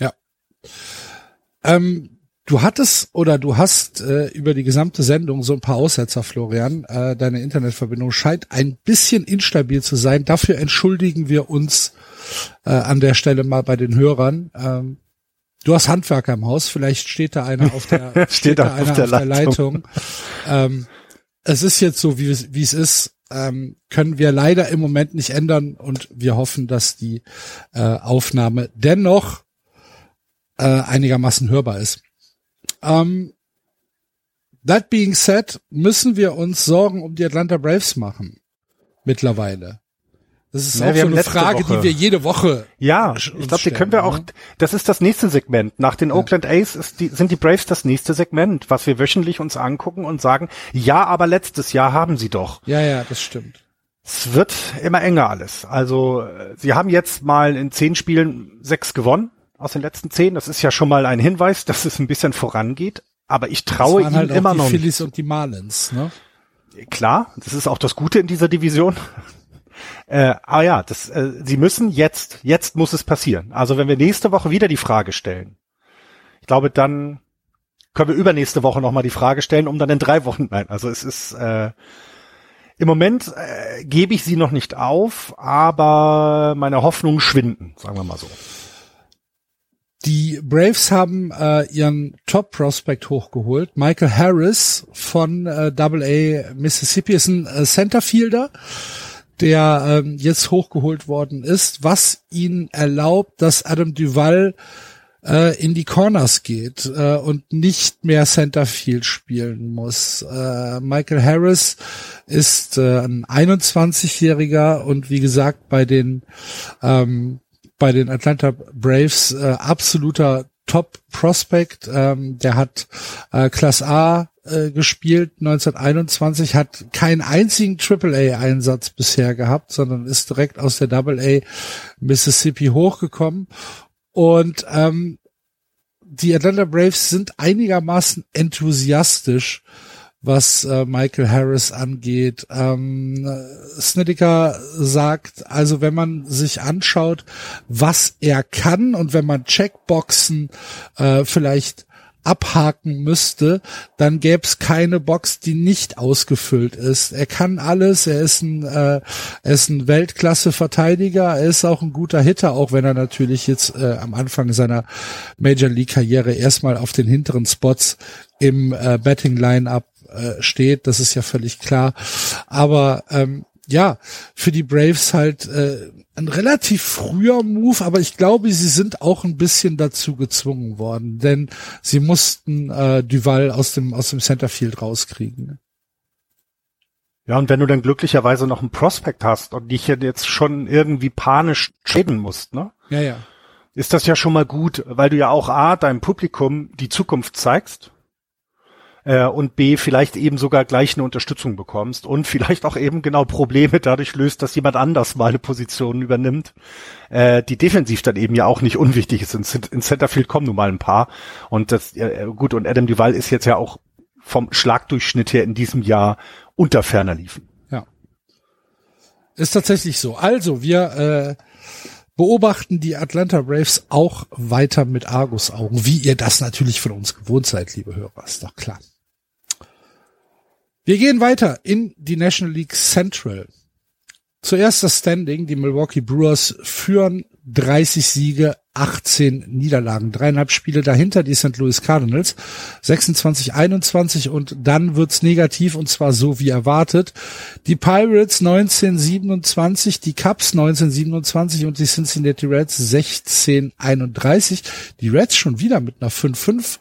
[SPEAKER 2] Ja. Ähm, Du hattest oder du hast äh, über die gesamte Sendung so ein paar Aussetzer, Florian. Äh, deine Internetverbindung scheint ein bisschen instabil zu sein. Dafür entschuldigen wir uns äh, an der Stelle mal bei den Hörern. Ähm, du hast Handwerker im Haus, vielleicht steht da einer auf der,
[SPEAKER 3] steht, steht da einer
[SPEAKER 2] auf der, auf der Leitung. Leitung. Ähm, es ist jetzt so, wie, wie es ist. Ähm, können wir leider im Moment nicht ändern und wir hoffen, dass die äh, Aufnahme dennoch äh, einigermaßen hörbar ist. Ähm, that being said, müssen wir uns Sorgen um die Atlanta Braves machen. Mittlerweile. Das ist ja, auch so eine Frage, Woche. die wir jede Woche.
[SPEAKER 3] Ja, ich glaube, die können wir auch. Ne? Das ist das nächste Segment. Nach den ja. Oakland A's ist die, sind die Braves das nächste Segment, was wir wöchentlich uns angucken und sagen: Ja, aber letztes Jahr haben sie doch.
[SPEAKER 2] Ja, ja, das stimmt.
[SPEAKER 3] Es wird immer enger alles. Also sie haben jetzt mal in zehn Spielen sechs gewonnen aus den letzten zehn. Das ist ja schon mal ein Hinweis, dass es ein bisschen vorangeht. Aber ich traue ihnen halt immer
[SPEAKER 2] die
[SPEAKER 3] noch.
[SPEAKER 2] Die Phillies und die Marlins, ne?
[SPEAKER 3] Klar, das ist auch das Gute in dieser Division. Äh, aber ja, das, äh, sie müssen jetzt, jetzt muss es passieren. Also wenn wir nächste Woche wieder die Frage stellen, ich glaube, dann können wir übernächste Woche nochmal die Frage stellen, um dann in drei Wochen, nein, also es ist, äh, im Moment äh, gebe ich sie noch nicht auf, aber meine Hoffnungen schwinden, sagen wir mal so.
[SPEAKER 2] Die Braves haben äh, ihren Top Prospect hochgeholt. Michael Harris von äh, Double A Mississippi ist ein äh, Centerfielder, der ähm, jetzt hochgeholt worden ist, was ihn erlaubt, dass Adam Duval äh, in die Corners geht äh, und nicht mehr Centerfield spielen muss. Äh, Michael Harris ist äh, ein 21-Jähriger und wie gesagt bei den ähm, bei den Atlanta Braves äh, absoluter Top Prospect. Ähm, der hat äh, Class A äh, gespielt 1921, hat keinen einzigen AAA Einsatz bisher gehabt, sondern ist direkt aus der AA Mississippi hochgekommen und ähm, die Atlanta Braves sind einigermaßen enthusiastisch was äh, Michael Harris angeht. Ähm, Snideker sagt, also wenn man sich anschaut, was er kann und wenn man Checkboxen äh, vielleicht abhaken müsste, dann gäbe es keine Box, die nicht ausgefüllt ist. Er kann alles, er ist ein, äh, er ist ein Weltklasse-Verteidiger, er ist auch ein guter Hitter, auch wenn er natürlich jetzt äh, am Anfang seiner Major League-Karriere erstmal auf den hinteren Spots im äh, Betting-Line-Up äh, steht, das ist ja völlig klar. Aber ähm, ja, für die Braves halt äh, ein relativ früher Move, aber ich glaube, sie sind auch ein bisschen dazu gezwungen worden, denn sie mussten äh, Duval aus dem aus dem Centerfield rauskriegen.
[SPEAKER 3] Ja, und wenn du dann glücklicherweise noch einen Prospect hast und dich jetzt schon irgendwie panisch schäden musst, ne?
[SPEAKER 2] Ja, ja.
[SPEAKER 3] Ist das ja schon mal gut, weil du ja auch A, deinem Publikum die Zukunft zeigst äh, und B, vielleicht eben sogar gleich eine Unterstützung bekommst und vielleicht auch eben genau Probleme dadurch löst, dass jemand anders mal eine Position übernimmt, äh, die defensiv dann eben ja auch nicht unwichtig ist. In, in Centerfield kommen nun mal ein paar und das, äh, gut, und Adam Duval ist jetzt ja auch vom Schlagdurchschnitt her in diesem Jahr unter ferner liefen.
[SPEAKER 2] Ja. Ist tatsächlich so. Also, wir äh, beobachten die Atlanta Braves auch weiter mit Argus-Augen, wie ihr das natürlich von uns gewohnt seid, liebe Hörer, ist doch klar. Wir gehen weiter in die National League Central. Zuerst das Standing. Die Milwaukee Brewers führen 30 Siege, 18 Niederlagen. Dreieinhalb Spiele dahinter die St. Louis Cardinals. 26, 21 und dann wird's negativ und zwar so wie erwartet. Die Pirates 1927, die Cubs 1927 und die Cincinnati Reds 1631. Die Reds schon wieder mit einer 5-5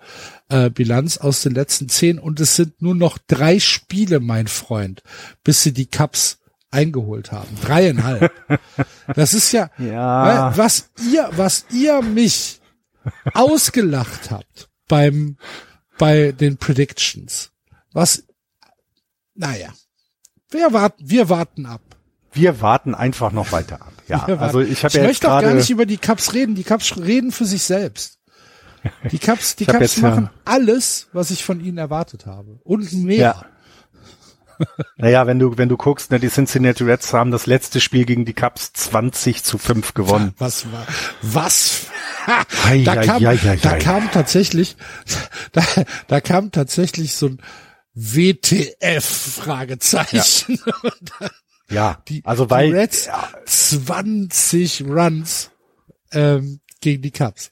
[SPEAKER 2] äh, Bilanz aus den letzten zehn und es sind nur noch drei Spiele, mein Freund, bis sie die Cups eingeholt haben. Dreieinhalb. Das ist ja,
[SPEAKER 3] ja.
[SPEAKER 2] was ihr, was ihr mich ausgelacht habt beim, bei den Predictions. Was, naja, wir warten, wir warten ab.
[SPEAKER 3] Wir warten einfach noch weiter ab. Ja, also ich habe ja
[SPEAKER 2] möchte auch gar nicht über die Cups reden. Die Cups reden für sich selbst. Die Cups, die Cups machen ja alles, was ich von ihnen erwartet habe. Und mehr. Ja.
[SPEAKER 3] Naja, wenn du, wenn du guckst, ne, die Cincinnati Reds haben das letzte Spiel gegen die Cubs 20 zu 5 gewonnen.
[SPEAKER 2] Was war, was da, kam, da kam tatsächlich, da, da kam tatsächlich so ein WTF Fragezeichen.
[SPEAKER 3] Ja, ja die, also weil
[SPEAKER 2] die Reds ja. 20 Runs ähm, gegen die Cubs.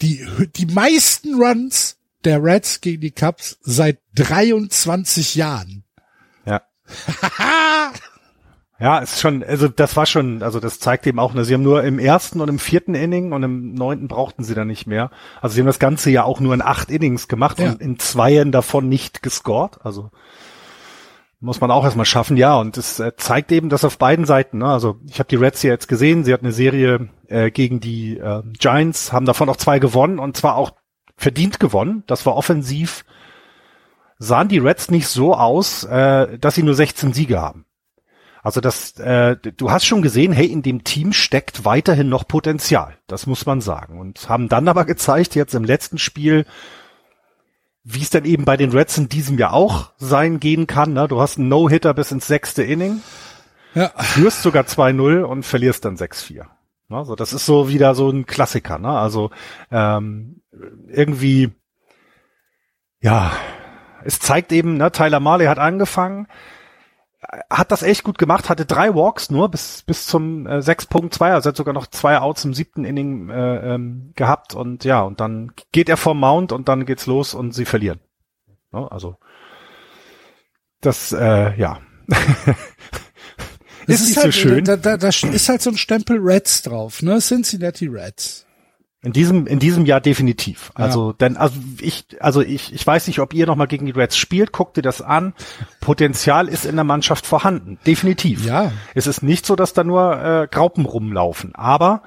[SPEAKER 2] Die die meisten Runs der Reds gegen die Cubs seit 23 Jahren.
[SPEAKER 3] Ja. Ja, ist schon, also das war schon, also das zeigt eben auch, ne, sie haben nur im ersten und im vierten Inning und im neunten brauchten sie dann nicht mehr. Also sie haben das Ganze ja auch nur in acht Innings gemacht ja. und in zweien davon nicht gescored. Also muss man auch erstmal schaffen, ja. Und es äh, zeigt eben, dass auf beiden Seiten, ne, also ich habe die Reds hier jetzt gesehen, sie hat eine Serie äh, gegen die äh, Giants, haben davon auch zwei gewonnen und zwar auch verdient gewonnen. Das war offensiv, sahen die Reds nicht so aus, äh, dass sie nur 16 Siege haben. Also das, äh, du hast schon gesehen, hey, in dem Team steckt weiterhin noch Potenzial. Das muss man sagen. Und haben dann aber gezeigt, jetzt im letzten Spiel, wie es dann eben bei den Reds in diesem Jahr auch sein gehen kann. Ne? Du hast einen No-Hitter bis ins sechste Inning, ja. führst sogar 2-0 und verlierst dann 6-4. Also das ist so wieder so ein Klassiker. Ne? Also ähm, irgendwie, ja, es zeigt eben, ne, Tyler Marley hat angefangen, hat das echt gut gemacht, hatte drei Walks nur bis bis zum äh, 6.2, also hat sogar noch zwei Outs im siebten Inning äh, ähm, gehabt und ja, und dann geht er vom Mount und dann geht's los und sie verlieren. Ja, also das, äh, ja.
[SPEAKER 2] ist, ist nicht halt, so schön. Da, da, da ist halt so ein Stempel Reds drauf, ne? Cincinnati Reds.
[SPEAKER 3] In diesem, in diesem Jahr definitiv. Also, ja. denn, also ich, also ich, ich weiß nicht, ob ihr nochmal gegen die Reds spielt, guckt ihr das an. Potenzial ist in der Mannschaft vorhanden. Definitiv.
[SPEAKER 2] Ja.
[SPEAKER 3] Es ist nicht so, dass da nur äh, Graupen rumlaufen. Aber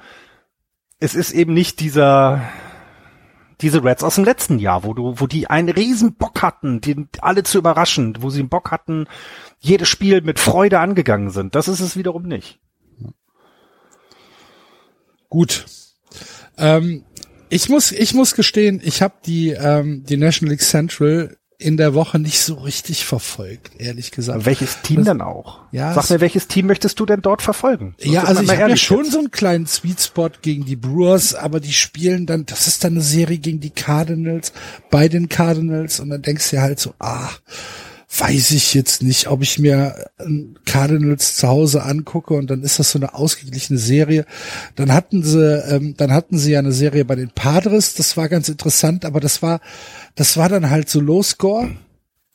[SPEAKER 3] es ist eben nicht dieser, diese Reds aus dem letzten Jahr, wo du, wo die einen riesen Bock hatten, die alle zu überraschen, wo sie einen Bock hatten, jedes Spiel mit Freude angegangen sind. Das ist es wiederum nicht.
[SPEAKER 2] Gut, ähm, ich muss, ich muss gestehen, ich habe die ähm, die National League Central in der Woche nicht so richtig verfolgt, ehrlich gesagt.
[SPEAKER 3] Welches Team das, denn auch? Ja, Sag mir, welches Team möchtest du denn dort verfolgen?
[SPEAKER 2] So ja, also ich habe ja schon jetzt. so einen kleinen Sweet Spot gegen die Brewers, aber die spielen dann, das ist dann eine Serie gegen die Cardinals, bei den Cardinals und dann denkst du halt so, ah, weiß ich jetzt nicht, ob ich mir Cardinals zu Hause angucke und dann ist das so eine ausgeglichene Serie. Dann hatten sie, ähm, dann hatten sie ja eine Serie bei den Padres, das war ganz interessant, aber das war, das war dann halt so Low Score.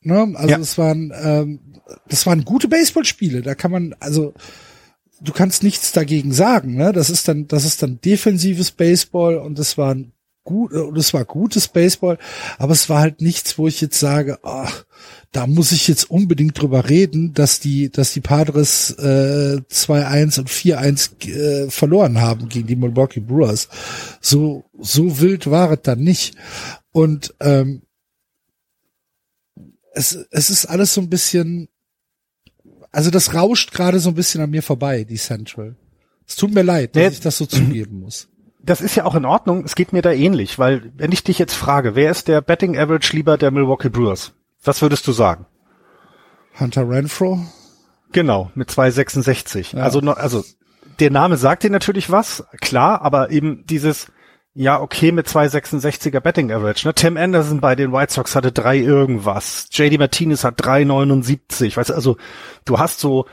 [SPEAKER 2] Ne? Also ja. das waren, ähm, das waren gute Baseballspiele. Da kann man, also du kannst nichts dagegen sagen. Ne? Das ist dann, das ist dann defensives Baseball und das waren gut, und es war gutes Baseball, aber es war halt nichts, wo ich jetzt sage, ach, da muss ich jetzt unbedingt drüber reden, dass die, dass die Padres äh, 2-1 und 4-1 äh, verloren haben gegen die Milwaukee Brewers. So, so wild war es dann nicht. Und ähm, es, es ist alles so ein bisschen, also das rauscht gerade so ein bisschen an mir vorbei, die Central. Es tut mir leid, dass ich das so zugeben muss
[SPEAKER 3] das ist ja auch in Ordnung. Es geht mir da ähnlich, weil wenn ich dich jetzt frage, wer ist der Betting Average lieber der Milwaukee Brewers? Was würdest du sagen?
[SPEAKER 2] Hunter Renfro?
[SPEAKER 3] Genau, mit 266. Ja. Also, also, der Name sagt dir natürlich was, klar, aber eben dieses, ja, okay, mit 266er Betting Average. Ne? Tim Anderson bei den White Sox hatte drei irgendwas. JD Martinez hat 379. Weißt du, also, du hast so,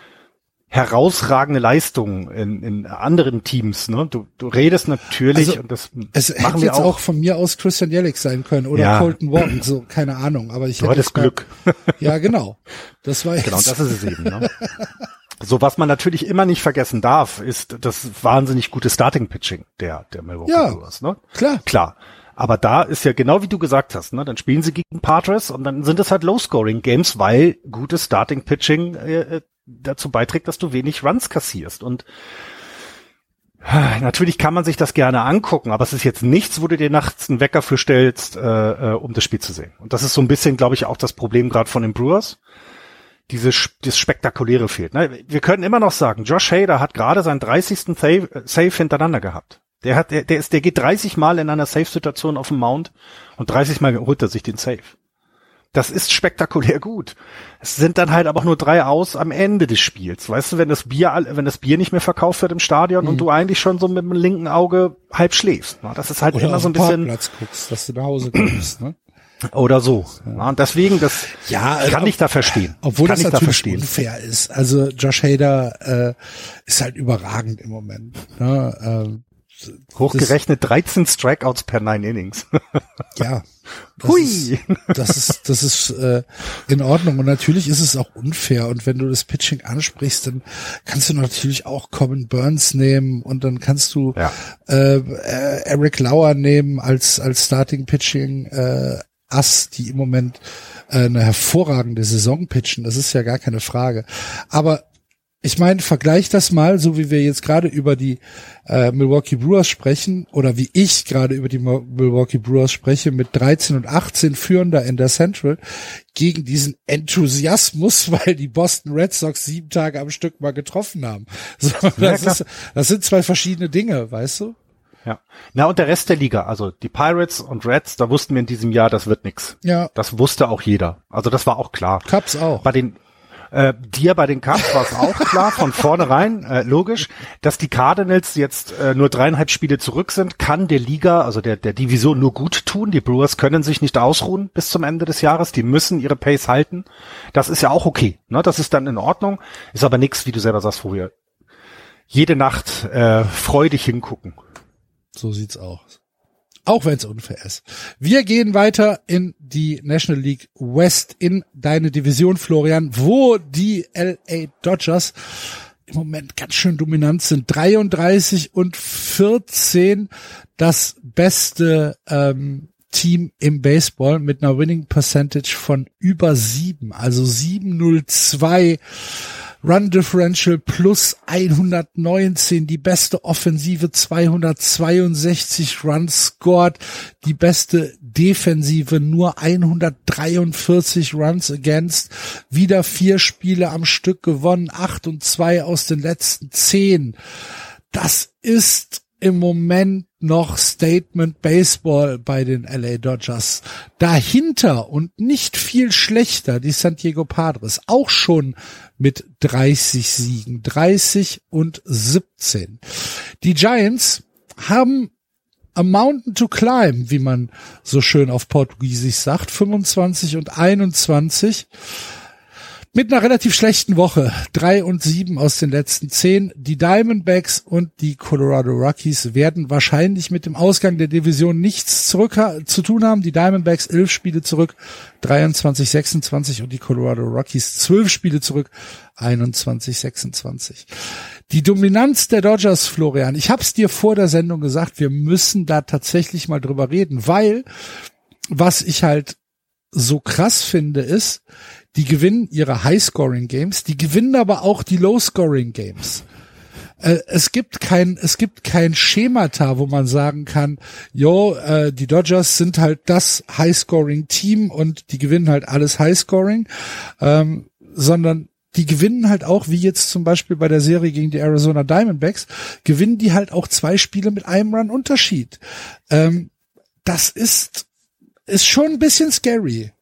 [SPEAKER 3] herausragende Leistungen in, in anderen Teams. Ne? Du, du redest natürlich also, und das
[SPEAKER 2] es machen hätte wir jetzt auch. auch von mir aus Christian Jellick sein können oder ja. Colton Wong, so keine Ahnung. Aber ich
[SPEAKER 3] du hattest Glück.
[SPEAKER 2] ja, genau. Das war
[SPEAKER 3] jetzt. Genau, das ist es eben. Ne? So, was man natürlich immer nicht vergessen darf, ist das wahnsinnig gute Starting Pitching der der Milwaukee
[SPEAKER 2] ja, Brewers. Ne? Klar,
[SPEAKER 3] klar. Aber da ist ja genau wie du gesagt hast, ne? Dann spielen sie gegen Padres und dann sind es halt Low-Scoring-Games, weil gutes Starting-Pitching äh, äh dazu beiträgt, dass du wenig Runs kassierst. Und Natürlich kann man sich das gerne angucken, aber es ist jetzt nichts, wo du dir nachts einen Wecker für stellst, äh, äh, um das Spiel zu sehen. Und das ist so ein bisschen, glaube ich, auch das Problem gerade von den Brewers. Diese, das Spektakuläre fehlt. Ne? Wir können immer noch sagen, Josh Hader hat gerade seinen 30. Save, Save hintereinander gehabt. Der hat, der, der ist, der geht 30 Mal in einer Safe-Situation auf dem Mount und 30 Mal holt er sich den Save. Das ist spektakulär gut. Es sind dann halt aber auch nur drei aus am Ende des Spiels. Weißt du, wenn das Bier, wenn das Bier nicht mehr verkauft wird im Stadion mhm. und du eigentlich schon so mit dem linken Auge halb schläfst. Das ist halt
[SPEAKER 2] Oder
[SPEAKER 3] immer so ein bisschen.
[SPEAKER 2] Parkplatz guckst, dass du nach Hause kommst, ne?
[SPEAKER 3] Oder so. Ja. und deswegen, das
[SPEAKER 2] ja,
[SPEAKER 3] also, kann ich da verstehen.
[SPEAKER 2] Obwohl
[SPEAKER 3] kann
[SPEAKER 2] das natürlich da unfair ist. Also Josh Hader äh, ist halt überragend im Moment. Ne? Ähm,
[SPEAKER 3] Hochgerechnet 13 Strikeouts per nine Innings.
[SPEAKER 2] ja. Das Hui. Ist, das ist, das ist äh, in Ordnung. Und natürlich ist es auch unfair. Und wenn du das Pitching ansprichst, dann kannst du natürlich auch Common Burns nehmen und dann kannst du ja. äh, äh, Eric Lauer nehmen als, als Starting Pitching äh, Ass, die im Moment äh, eine hervorragende Saison pitchen. Das ist ja gar keine Frage. Aber ich meine, vergleich das mal, so wie wir jetzt gerade über die äh, Milwaukee Brewers sprechen oder wie ich gerade über die Milwaukee Brewers spreche mit 13 und 18 führender in der Central gegen diesen Enthusiasmus, weil die Boston Red Sox sieben Tage am Stück mal getroffen haben. So, das, ja, ist, das sind zwei verschiedene Dinge, weißt du?
[SPEAKER 3] Ja. Na und der Rest der Liga, also die Pirates und Reds, da wussten wir in diesem Jahr, das wird nix.
[SPEAKER 2] Ja.
[SPEAKER 3] Das wusste auch jeder. Also das war auch klar.
[SPEAKER 2] Cubs auch.
[SPEAKER 3] Bei den äh, dir bei den Cubs war es auch klar, von vornherein, äh, logisch, dass die Cardinals jetzt äh, nur dreieinhalb Spiele zurück sind, kann der Liga, also der, der Division nur gut tun. Die Brewers können sich nicht ausruhen bis zum Ende des Jahres. Die müssen ihre Pace halten. Das ist ja auch okay. Ne? Das ist dann in Ordnung. Ist aber nichts, wie du selber sagst, wo wir jede Nacht äh, freudig hingucken.
[SPEAKER 2] So sieht's aus. Auch wenn es unfair ist. Wir gehen weiter in die National League West in deine Division, Florian, wo die LA Dodgers im Moment ganz schön dominant sind. 33 und 14 das beste ähm, Team im Baseball mit einer Winning Percentage von über sieben, also 702 Run Differential plus 119, die beste Offensive 262 Runs scored, die beste Defensive nur 143 Runs against, wieder vier Spiele am Stück gewonnen, acht und zwei aus den letzten zehn. Das ist im Moment noch Statement Baseball bei den LA Dodgers. Dahinter und nicht viel schlechter die San Diego Padres, auch schon mit 30 Siegen, 30 und 17. Die Giants haben a mountain to climb, wie man so schön auf Portugiesisch sagt, 25 und 21 mit einer relativ schlechten Woche. Drei und sieben aus den letzten zehn. Die Diamondbacks und die Colorado Rockies werden wahrscheinlich mit dem Ausgang der Division nichts zurück zu tun haben. Die Diamondbacks elf Spiele zurück, 23, 26 und die Colorado Rockies zwölf Spiele zurück, 21, 26. Die Dominanz der Dodgers, Florian, ich hab's dir vor der Sendung gesagt, wir müssen da tatsächlich mal drüber reden, weil was ich halt so krass finde, ist, die gewinnen ihre High-Scoring-Games, die gewinnen aber auch die Low-Scoring-Games. Äh, es gibt kein, es gibt kein Schemata, wo man sagen kann, jo, äh, die Dodgers sind halt das High-Scoring-Team und die gewinnen halt alles High-Scoring, ähm, sondern die gewinnen halt auch, wie jetzt zum Beispiel bei der Serie gegen die Arizona Diamondbacks, gewinnen die halt auch zwei Spiele mit einem Run Unterschied. Ähm, das ist, ist schon ein bisschen scary.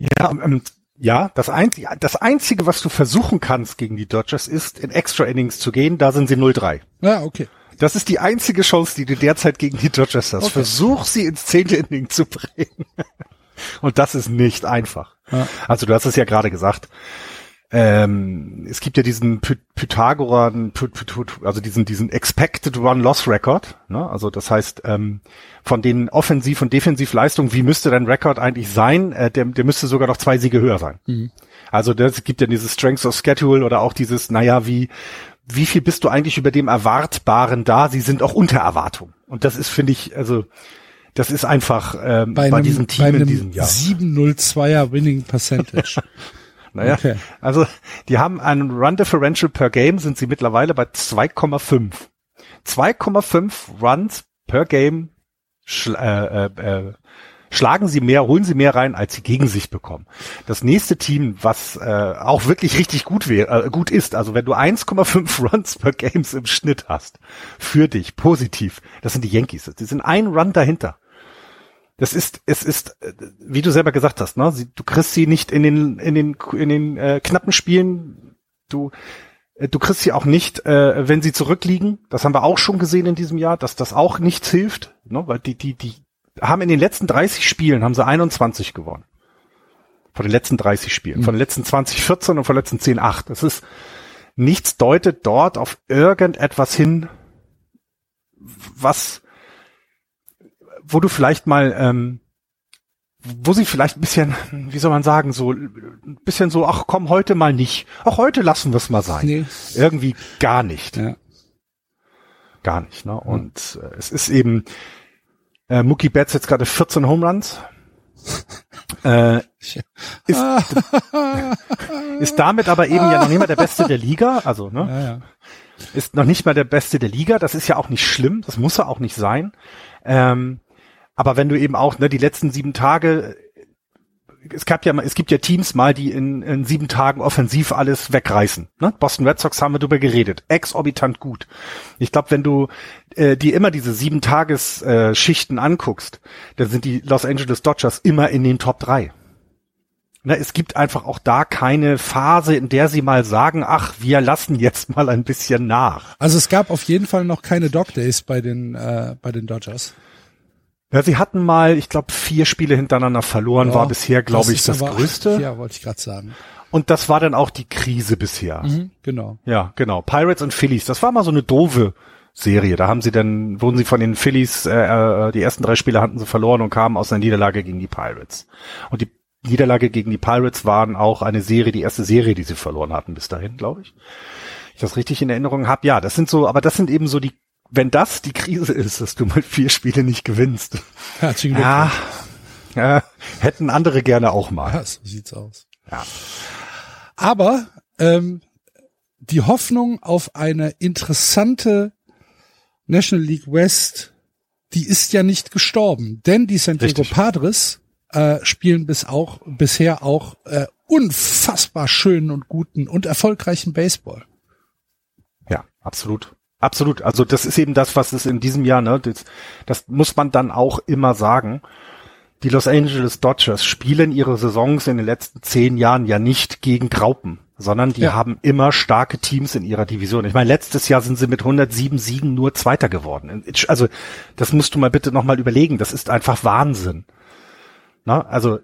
[SPEAKER 3] Ja, ähm, ja, das einzige, das einzige, was du versuchen kannst gegen die Dodgers ist, in Extra Innings zu gehen, da sind sie 0-3.
[SPEAKER 2] Ja, okay.
[SPEAKER 3] Das ist die einzige Chance, die du derzeit gegen die Dodgers hast. Okay. Versuch sie ins zehnte Inning zu bringen. Und das ist nicht einfach. Ja. Also du hast es ja gerade gesagt ähm, es gibt ja diesen Py Pythagoran, Py Py also diesen diesen Expected Run Loss Record, ne? Also das heißt ähm, von den Offensiv- und Defensivleistungen, wie müsste dein Rekord eigentlich sein? Äh, der, der müsste sogar noch zwei Siege höher sein. Mhm. Also das gibt ja dieses Strengths of Schedule oder auch dieses, naja, wie wie viel bist du eigentlich über dem Erwartbaren da? Sie sind auch unter Erwartung. Und das ist, finde ich, also das ist einfach ähm, bei, bei einem, diesem Team bei in diesem Jahr.
[SPEAKER 2] 702er Winning Percentage.
[SPEAKER 3] Naja, okay. also die haben einen Run Differential per Game, sind sie mittlerweile bei 2,5. 2,5 Runs per Game schl äh, äh, äh, schlagen sie mehr, holen sie mehr rein, als sie gegen sich bekommen. Das nächste Team, was äh, auch wirklich richtig gut wäre, äh, gut ist, also wenn du 1,5 Runs per Games im Schnitt hast, für dich, positiv, das sind die Yankees. Die sind ein Run dahinter. Das ist, es ist, äh, wie du selber gesagt hast, ne? du kriegst sie nicht in den, in den, in den äh, knappen Spielen. Du, äh, du kriegst sie auch nicht, äh, wenn sie zurückliegen. Das haben wir auch schon gesehen in diesem Jahr, dass das auch nichts hilft, ne? weil die, die, die haben in den letzten 30 Spielen haben sie 21 gewonnen. Von den letzten 30 Spielen, mhm. von den letzten 20, 14 und von den letzten 10, 8. Das ist, nichts deutet dort auf irgendetwas hin, was, wo du vielleicht mal, ähm, wo sie vielleicht ein bisschen, wie soll man sagen, so ein bisschen so, ach komm, heute mal nicht. Auch heute lassen wir es mal sein. Nee. Irgendwie gar nicht. Ja. Gar nicht. Ne? Und äh, es ist eben, äh, Mookie Betts jetzt gerade 14 Home Runs. äh, ist, ist damit aber eben ja noch nicht mal der Beste der Liga. Also, ne? Ja, ja. Ist noch nicht mal der Beste der Liga. Das ist ja auch nicht schlimm. Das muss er auch nicht sein. Ähm, aber wenn du eben auch ne, die letzten sieben Tage, es gab ja, es gibt ja Teams mal, die in, in sieben Tagen offensiv alles wegreißen. Ne? Boston Red Sox haben wir drüber geredet, exorbitant gut. Ich glaube, wenn du äh, dir immer diese sieben Tages äh, anguckst, dann sind die Los Angeles Dodgers immer in den Top drei. Na, es gibt einfach auch da keine Phase, in der sie mal sagen, ach, wir lassen jetzt mal ein bisschen nach.
[SPEAKER 2] Also es gab auf jeden Fall noch keine Dog Days bei den äh, bei den Dodgers.
[SPEAKER 3] Ja, sie hatten mal, ich glaube, vier Spiele hintereinander verloren, ja, war bisher, glaube ich, das größte.
[SPEAKER 2] Ja, wollte ich gerade sagen.
[SPEAKER 3] Und das war dann auch die Krise bisher.
[SPEAKER 2] Mhm, genau.
[SPEAKER 3] Ja, genau. Pirates und Phillies, das war mal so eine doofe Serie. Da haben sie dann, wurden sie von den Phillies, äh, äh, die ersten drei Spiele hatten sie verloren und kamen aus einer Niederlage gegen die Pirates. Und die Niederlage gegen die Pirates waren auch eine Serie, die erste Serie, die sie verloren hatten bis dahin, glaube ich. Ich das richtig in Erinnerung habe. Ja, das sind so, aber das sind eben so die wenn das die Krise ist, dass du mal vier Spiele nicht gewinnst.
[SPEAKER 2] Herzlichen Glückwunsch.
[SPEAKER 3] Ja, ja, hätten andere gerne auch mal. Ja,
[SPEAKER 2] so sieht's aus.
[SPEAKER 3] Ja.
[SPEAKER 2] Aber ähm, die Hoffnung auf eine interessante National League West, die ist ja nicht gestorben, denn die San Diego Richtig. Padres äh, spielen bis auch bisher auch äh, unfassbar schönen und guten und erfolgreichen Baseball.
[SPEAKER 3] Ja, absolut. Absolut. Also das ist eben das, was es in diesem Jahr, ne, das, das muss man dann auch immer sagen. Die Los Angeles Dodgers spielen ihre Saisons in den letzten zehn Jahren ja nicht gegen Graupen, sondern die ja. haben immer starke Teams in ihrer Division. Ich meine, letztes Jahr sind sie mit 107 Siegen nur Zweiter geworden. Also das musst du mal bitte nochmal überlegen. Das ist einfach Wahnsinn. Na, also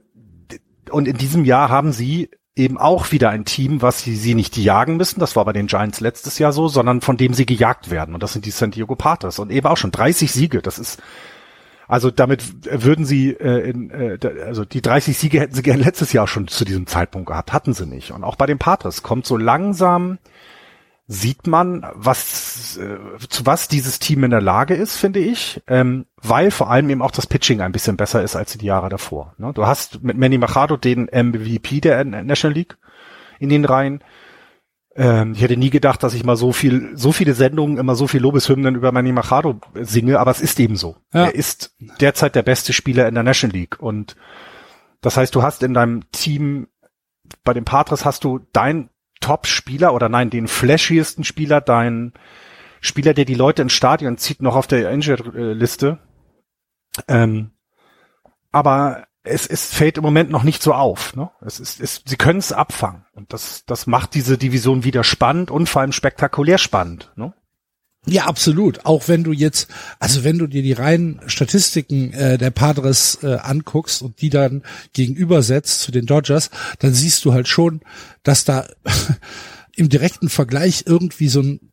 [SPEAKER 3] und in diesem Jahr haben sie eben auch wieder ein Team, was sie, sie nicht jagen müssen. Das war bei den Giants letztes Jahr so, sondern von dem sie gejagt werden. Und das sind die San Diego Padres. Und eben auch schon 30 Siege. Das ist, also damit würden sie, äh, in, äh, also die 30 Siege hätten sie gern letztes Jahr schon zu diesem Zeitpunkt gehabt. Hatten sie nicht. Und auch bei den Padres kommt so langsam sieht man, was äh, zu was dieses Team in der Lage ist, finde ich, ähm, weil vor allem eben auch das Pitching ein bisschen besser ist als die Jahre davor. Ne? Du hast mit Manny Machado den MVP der National League in den Reihen. Ähm, ich hätte nie gedacht, dass ich mal so viel, so viele Sendungen immer so viel Lobeshymnen über Manny Machado singe, aber es ist eben so. Ja. Er ist derzeit der beste Spieler in der National League und das heißt, du hast in deinem Team bei den Patres hast du dein Top-Spieler oder nein, den flashiesten Spieler, dein Spieler, der die Leute ins Stadion zieht, noch auf der Injured-Liste. Ähm, aber es, es fällt im Moment noch nicht so auf. Ne? Es ist, es, sie können es abfangen. Und das, das macht diese Division wieder spannend und vor allem spektakulär spannend. Ne?
[SPEAKER 2] Ja, absolut. Auch wenn du jetzt, also wenn du dir die reinen Statistiken äh, der Padres äh, anguckst und die dann gegenübersetzt zu den Dodgers, dann siehst du halt schon, dass da im direkten Vergleich irgendwie so ein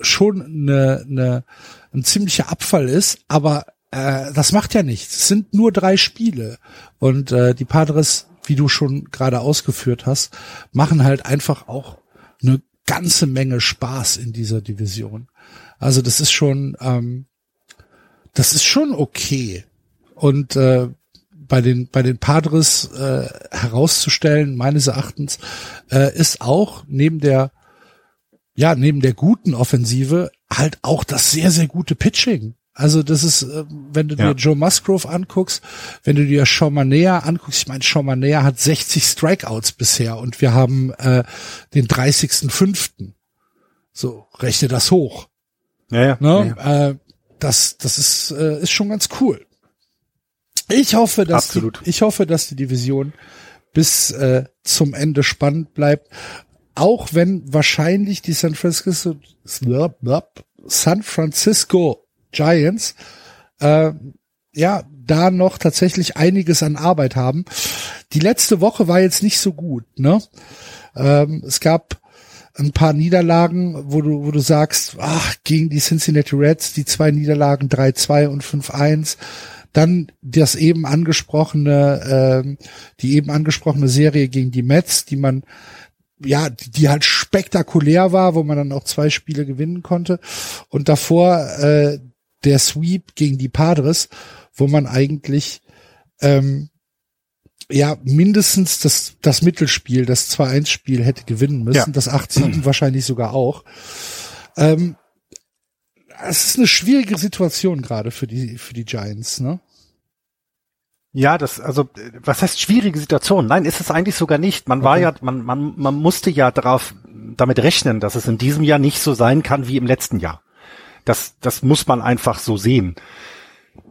[SPEAKER 2] schon eine, eine, ein ziemlicher Abfall ist, aber äh, das macht ja nichts. Es sind nur drei Spiele und äh, die Padres, wie du schon gerade ausgeführt hast, machen halt einfach auch eine ganze Menge Spaß in dieser Division. Also das ist schon, ähm, das ist schon okay. Und äh, bei den bei den Padres äh, herauszustellen, meines Erachtens, äh, ist auch neben der ja neben der guten Offensive halt auch das sehr sehr gute Pitching. Also das ist, äh, wenn du ja. dir Joe Musgrove anguckst, wenn du dir Sean Manea anguckst, ich meine, Sean Manea hat 60 Strikeouts bisher und wir haben äh, den 30.05. So, rechne das hoch.
[SPEAKER 3] Ja, ja.
[SPEAKER 2] Ne? ja. Äh, das, das ist, äh, ist schon ganz cool. Ich hoffe, dass
[SPEAKER 3] Absolut.
[SPEAKER 2] Die, ich hoffe, dass die Division bis äh, zum Ende spannend bleibt, auch wenn wahrscheinlich die San Francisco San Francisco Giants äh, ja da noch tatsächlich einiges an Arbeit haben. Die letzte Woche war jetzt nicht so gut, ne? Ähm, es gab ein paar Niederlagen, wo du, wo du sagst, ach, gegen die Cincinnati Reds, die zwei Niederlagen 3-2 und 5-1. Dann das eben angesprochene, ähm, die eben angesprochene Serie gegen die Mets, die man, ja, die halt spektakulär war, wo man dann auch zwei Spiele gewinnen konnte. Und davor äh, der Sweep gegen die Padres, wo man eigentlich ähm, ja mindestens das, das Mittelspiel, das 2-1-Spiel hätte gewinnen müssen,
[SPEAKER 3] Ja.
[SPEAKER 2] das 8-7 wahrscheinlich sogar auch. Ähm, es ist eine schwierige Situation gerade für die, für die Giants, ne?
[SPEAKER 3] Ja, das, also, was heißt schwierige Situation? Nein, ist es eigentlich sogar nicht. Man war
[SPEAKER 2] Okay.
[SPEAKER 3] ja, man, man, man musste ja darauf, damit rechnen, dass es in diesem Jahr nicht so sein kann wie im letzten Jahr. Das, das muss man einfach so sehen.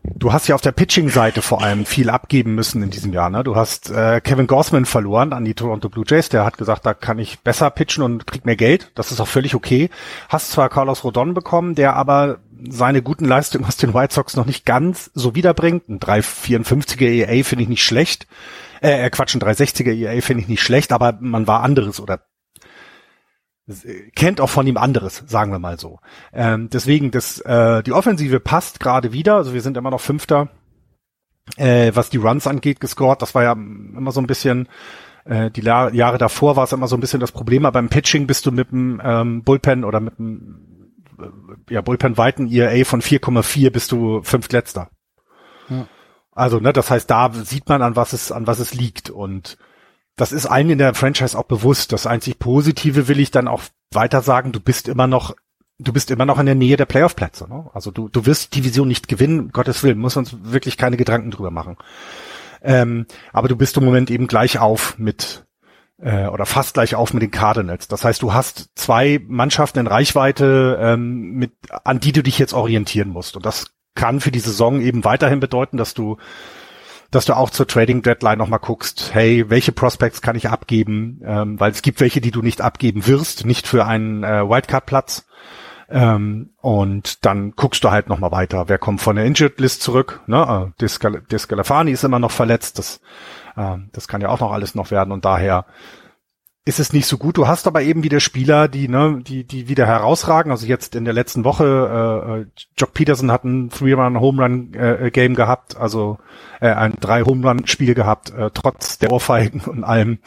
[SPEAKER 3] Du hast ja auf der Pitching-Seite vor allem viel abgeben müssen in diesem Jahr. Ne? Du hast äh, Kevin Gossman verloren an die Toronto Blue Jays. Der hat gesagt, da kann ich besser pitchen und krieg mehr Geld. Das ist auch völlig okay. Hast zwar Carlos Rodon bekommen, der aber seine guten Leistungen aus den White Sox noch nicht ganz so wiederbringt. Ein 3,54er EA finde ich nicht schlecht. Äh, äh, Quatsch, ein 360er EA finde ich nicht schlecht, aber man war anderes oder kennt auch von ihm anderes, sagen wir mal so. Ähm, deswegen, das, äh, die Offensive passt gerade wieder. Also wir sind immer noch Fünfter, äh, was die Runs angeht, gescored. Das war ja immer so ein bisschen, äh, die La Jahre davor war es immer so ein bisschen das Problem. Aber beim Pitching bist du mit dem ähm, Bullpen oder mit dem äh, ja, Bullpen-weiten ERA von 4,4 bist du fünftletzter.
[SPEAKER 2] Ja.
[SPEAKER 3] Also, ne, das heißt, da sieht man, an was es, an was es liegt. Und das ist allen in der Franchise auch bewusst. Das einzig Positive will ich dann auch weiter sagen, du bist immer noch, du bist immer noch in der Nähe der Playoff-Plätze. Ne? Also du, du wirst die Division nicht gewinnen, Gottes Willen, muss uns wirklich keine Gedanken drüber machen. Ähm, aber du bist im Moment eben gleich auf mit äh, oder fast gleich auf mit den Cardinals. Das heißt, du hast zwei Mannschaften in Reichweite, ähm, mit, an die du dich jetzt orientieren musst. Und das kann für die Saison eben weiterhin bedeuten, dass du dass du auch zur Trading Deadline nochmal guckst, hey, welche Prospects kann ich abgeben, ähm, weil es gibt welche, die du nicht abgeben wirst, nicht für einen äh, Wildcard-Platz. Ähm, und dann guckst du halt nochmal weiter, wer kommt von der Injured List zurück. Ne? Äh, Discal Discalafani ist immer noch verletzt, das, äh, das kann ja auch noch alles noch werden und daher ist es nicht so gut. Du hast aber eben wieder Spieler, die, ne, die, die wieder herausragen. Also jetzt in der letzten Woche, äh, äh, Jock Peterson hat ein Three-Run-Home-Run-Game gehabt, also äh, ein Drei-Home-Run-Spiel gehabt, äh, trotz der Ohrfeigen und allem.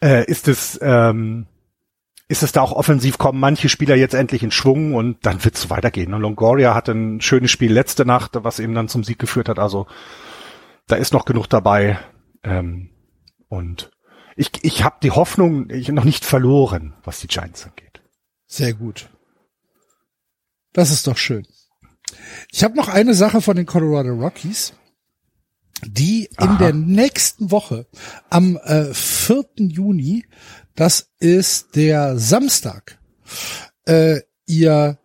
[SPEAKER 3] Äh, ist es, ähm, ist es da auch offensiv kommen manche Spieler jetzt endlich in Schwung und dann wird es weitergehen. Ne? Longoria hatte ein schönes Spiel letzte Nacht, was eben dann zum Sieg geführt hat. Also da ist noch genug dabei. Ähm, und ich, ich habe die Hoffnung ich noch nicht verloren, was die Giants angeht.
[SPEAKER 2] Sehr gut. Das ist doch schön. Ich habe noch eine Sache von den Colorado Rockies, die in
[SPEAKER 3] Aha.
[SPEAKER 2] der nächsten Woche am äh, 4. Juni, das ist der Samstag, äh, ihr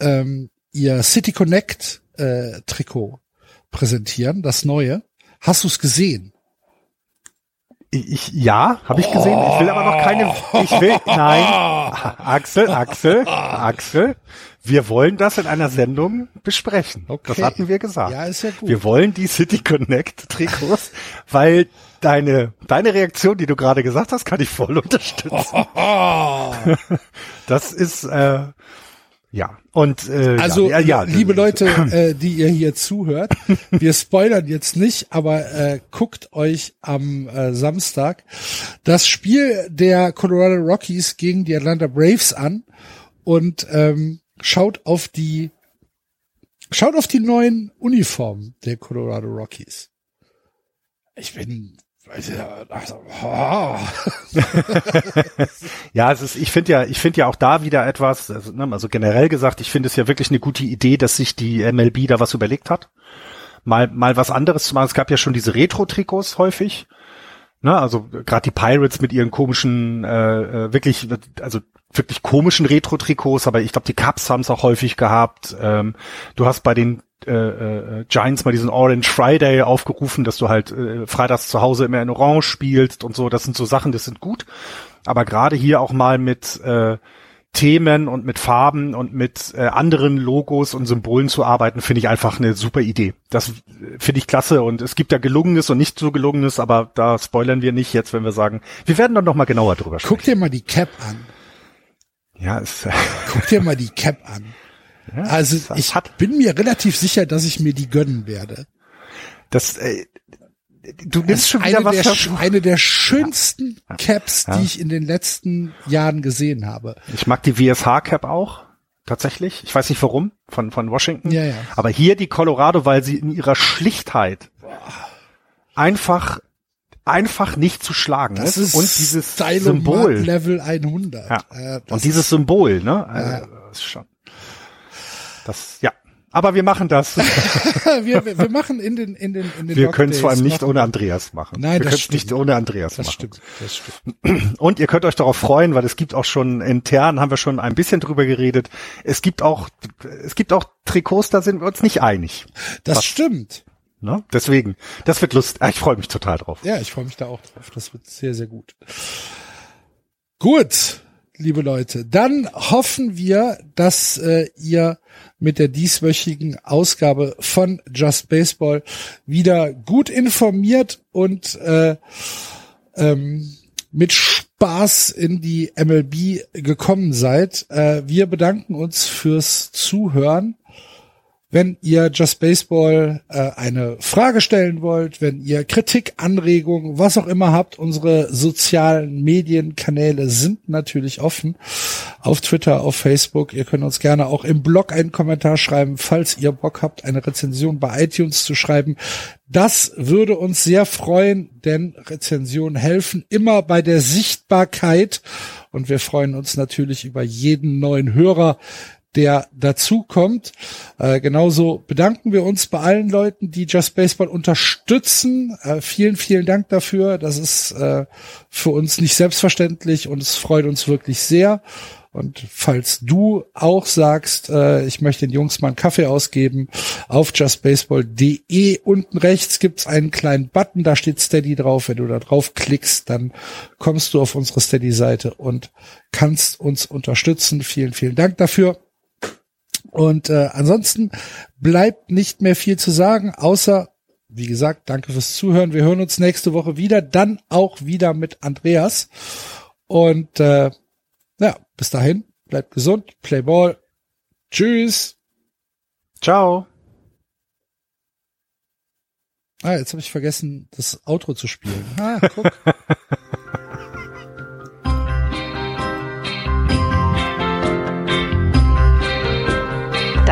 [SPEAKER 2] ähm, ihr City Connect äh, Trikot präsentieren, das neue. Hast du es gesehen?
[SPEAKER 3] Ich, ja, habe ich gesehen. Ich will aber noch keine. Ich will. Nein. Axel, Axel, Axel. Wir wollen das in einer Sendung besprechen.
[SPEAKER 2] Okay.
[SPEAKER 3] Das hatten wir gesagt.
[SPEAKER 2] Ja, ist ja gut.
[SPEAKER 3] Wir wollen die City Connect Trikots, weil deine, deine Reaktion, die du gerade gesagt hast, kann ich voll unterstützen. Das ist, äh, ja. Und, äh,
[SPEAKER 2] Also,
[SPEAKER 3] ja, ja, ja,
[SPEAKER 2] liebe Leute, äh, die ihr hier zuhört, wir spoilern jetzt nicht, aber äh, guckt euch am äh, Samstag das Spiel der Colorado Rockies gegen die Atlanta Braves an und ähm, schaut auf die schaut auf die neuen Uniformen der Colorado Rockies. Ich bin.
[SPEAKER 3] Ja, es ist, ich finde ja, ich finde ja auch da wieder etwas, also, ne, also generell gesagt, ich finde es ja wirklich eine gute Idee, dass sich die MLB da was überlegt hat. Mal, mal was anderes zu machen. Es gab ja schon diese Retro-Trikots häufig. Ne, also gerade die Pirates mit ihren komischen, äh, äh, wirklich, also wirklich komischen Retro-Trikots, aber ich glaube, die Cubs haben es auch häufig gehabt. Ähm, du hast bei den äh, äh, Giants mal diesen Orange Friday aufgerufen, dass du halt äh, freitags zu Hause immer in Orange spielst und so. Das sind so Sachen, das sind gut. Aber gerade hier auch mal mit äh, Themen und mit Farben und mit äh, anderen Logos und Symbolen zu arbeiten, finde ich einfach eine super Idee. Das äh, finde ich klasse und es gibt ja gelungenes und nicht so gelungenes, aber da spoilern wir nicht jetzt, wenn wir sagen, wir werden dann noch mal genauer drüber sprechen.
[SPEAKER 2] Guck dir mal die Cap an.
[SPEAKER 3] Ja, es,
[SPEAKER 2] Guck dir mal die Cap an.
[SPEAKER 3] Ja,
[SPEAKER 2] Also ich
[SPEAKER 3] hat
[SPEAKER 2] bin mir relativ sicher, dass ich mir die gönnen werde.
[SPEAKER 3] das äh, du nimmst schon wieder
[SPEAKER 2] eine,
[SPEAKER 3] was
[SPEAKER 2] der, eine der schönsten Caps,
[SPEAKER 3] Ja.
[SPEAKER 2] die ich in den letzten Jahren gesehen habe.
[SPEAKER 3] Ich mag die VSH Cap auch. Tatsächlich. Ich weiß nicht warum. Von, von Washington.
[SPEAKER 2] Ja, ja.
[SPEAKER 3] Aber hier die Colorado, weil sie in ihrer Schlichtheit einfach, einfach nicht zu schlagen
[SPEAKER 2] Das
[SPEAKER 3] ist. Und dieses Symbol.
[SPEAKER 2] Level 100.
[SPEAKER 3] Ja.
[SPEAKER 2] Äh,
[SPEAKER 3] Und dieses Symbol, ne? Also, das ist schon. Das, ja. Aber wir machen das.
[SPEAKER 2] wir, wir, wir machen in den in den in den
[SPEAKER 3] Wir können es vor allem nicht
[SPEAKER 2] machen-
[SPEAKER 3] ohne Andreas machen.
[SPEAKER 2] Nein,
[SPEAKER 3] wir
[SPEAKER 2] das
[SPEAKER 3] können es nicht ohne Andreas
[SPEAKER 2] Das
[SPEAKER 3] machen.
[SPEAKER 2] stimmt, das stimmt.
[SPEAKER 3] Und ihr könnt euch darauf freuen, weil es gibt auch schon intern, haben wir schon ein bisschen drüber geredet. Es gibt auch, es gibt auch Trikots, da sind wir uns nicht einig.
[SPEAKER 2] Das
[SPEAKER 3] Was?
[SPEAKER 2] stimmt.
[SPEAKER 3] Ne? Deswegen, das wird lustig. Ich freue mich total drauf.
[SPEAKER 2] Ja, ich freue mich da auch drauf. Das wird sehr, sehr gut. Gut, liebe Leute, dann hoffen wir, dass äh, ihr mit der dieswöchigen Ausgabe von Just Baseball wieder gut informiert und äh, ähm, mit Spaß in die MLB gekommen seid. Äh, wir bedanken uns fürs Zuhören. Wenn ihr Just Baseball äh, eine Frage stellen wollt, wenn ihr Kritik, Anregungen, was auch immer habt, unsere sozialen Medienkanäle sind natürlich offen. Auf Twitter, auf Facebook. Ihr könnt uns gerne auch im Blog einen Kommentar schreiben, falls ihr Bock habt, eine Rezension bei iTunes zu schreiben. Das würde uns sehr freuen, denn Rezensionen helfen immer bei der Sichtbarkeit. Und wir freuen uns natürlich über jeden neuen Hörer, der dazu kommt. Äh, genauso bedanken wir uns bei allen Leuten, die Just Baseball unterstützen. Äh, vielen, vielen Dank dafür. Das ist äh, für uns nicht selbstverständlich und es freut uns wirklich sehr. Und falls du auch sagst, äh, ich möchte den Jungs mal einen Kaffee ausgeben, auf justbaseball.de unten rechts gibt's einen kleinen Button, da steht Steady drauf. Wenn du da drauf klickst, dann kommst du auf unsere Steady-Seite und kannst uns unterstützen. Vielen, vielen Dank dafür. Und äh, ansonsten bleibt nicht mehr viel zu sagen, außer, wie gesagt, danke fürs Zuhören. Wir hören uns nächste Woche wieder, dann auch wieder mit Andreas. Und äh, ja, bis dahin, bleibt gesund, play ball. Tschüss.
[SPEAKER 3] Ciao.
[SPEAKER 2] Ah, jetzt habe ich vergessen, das Outro zu spielen. Ah, guck.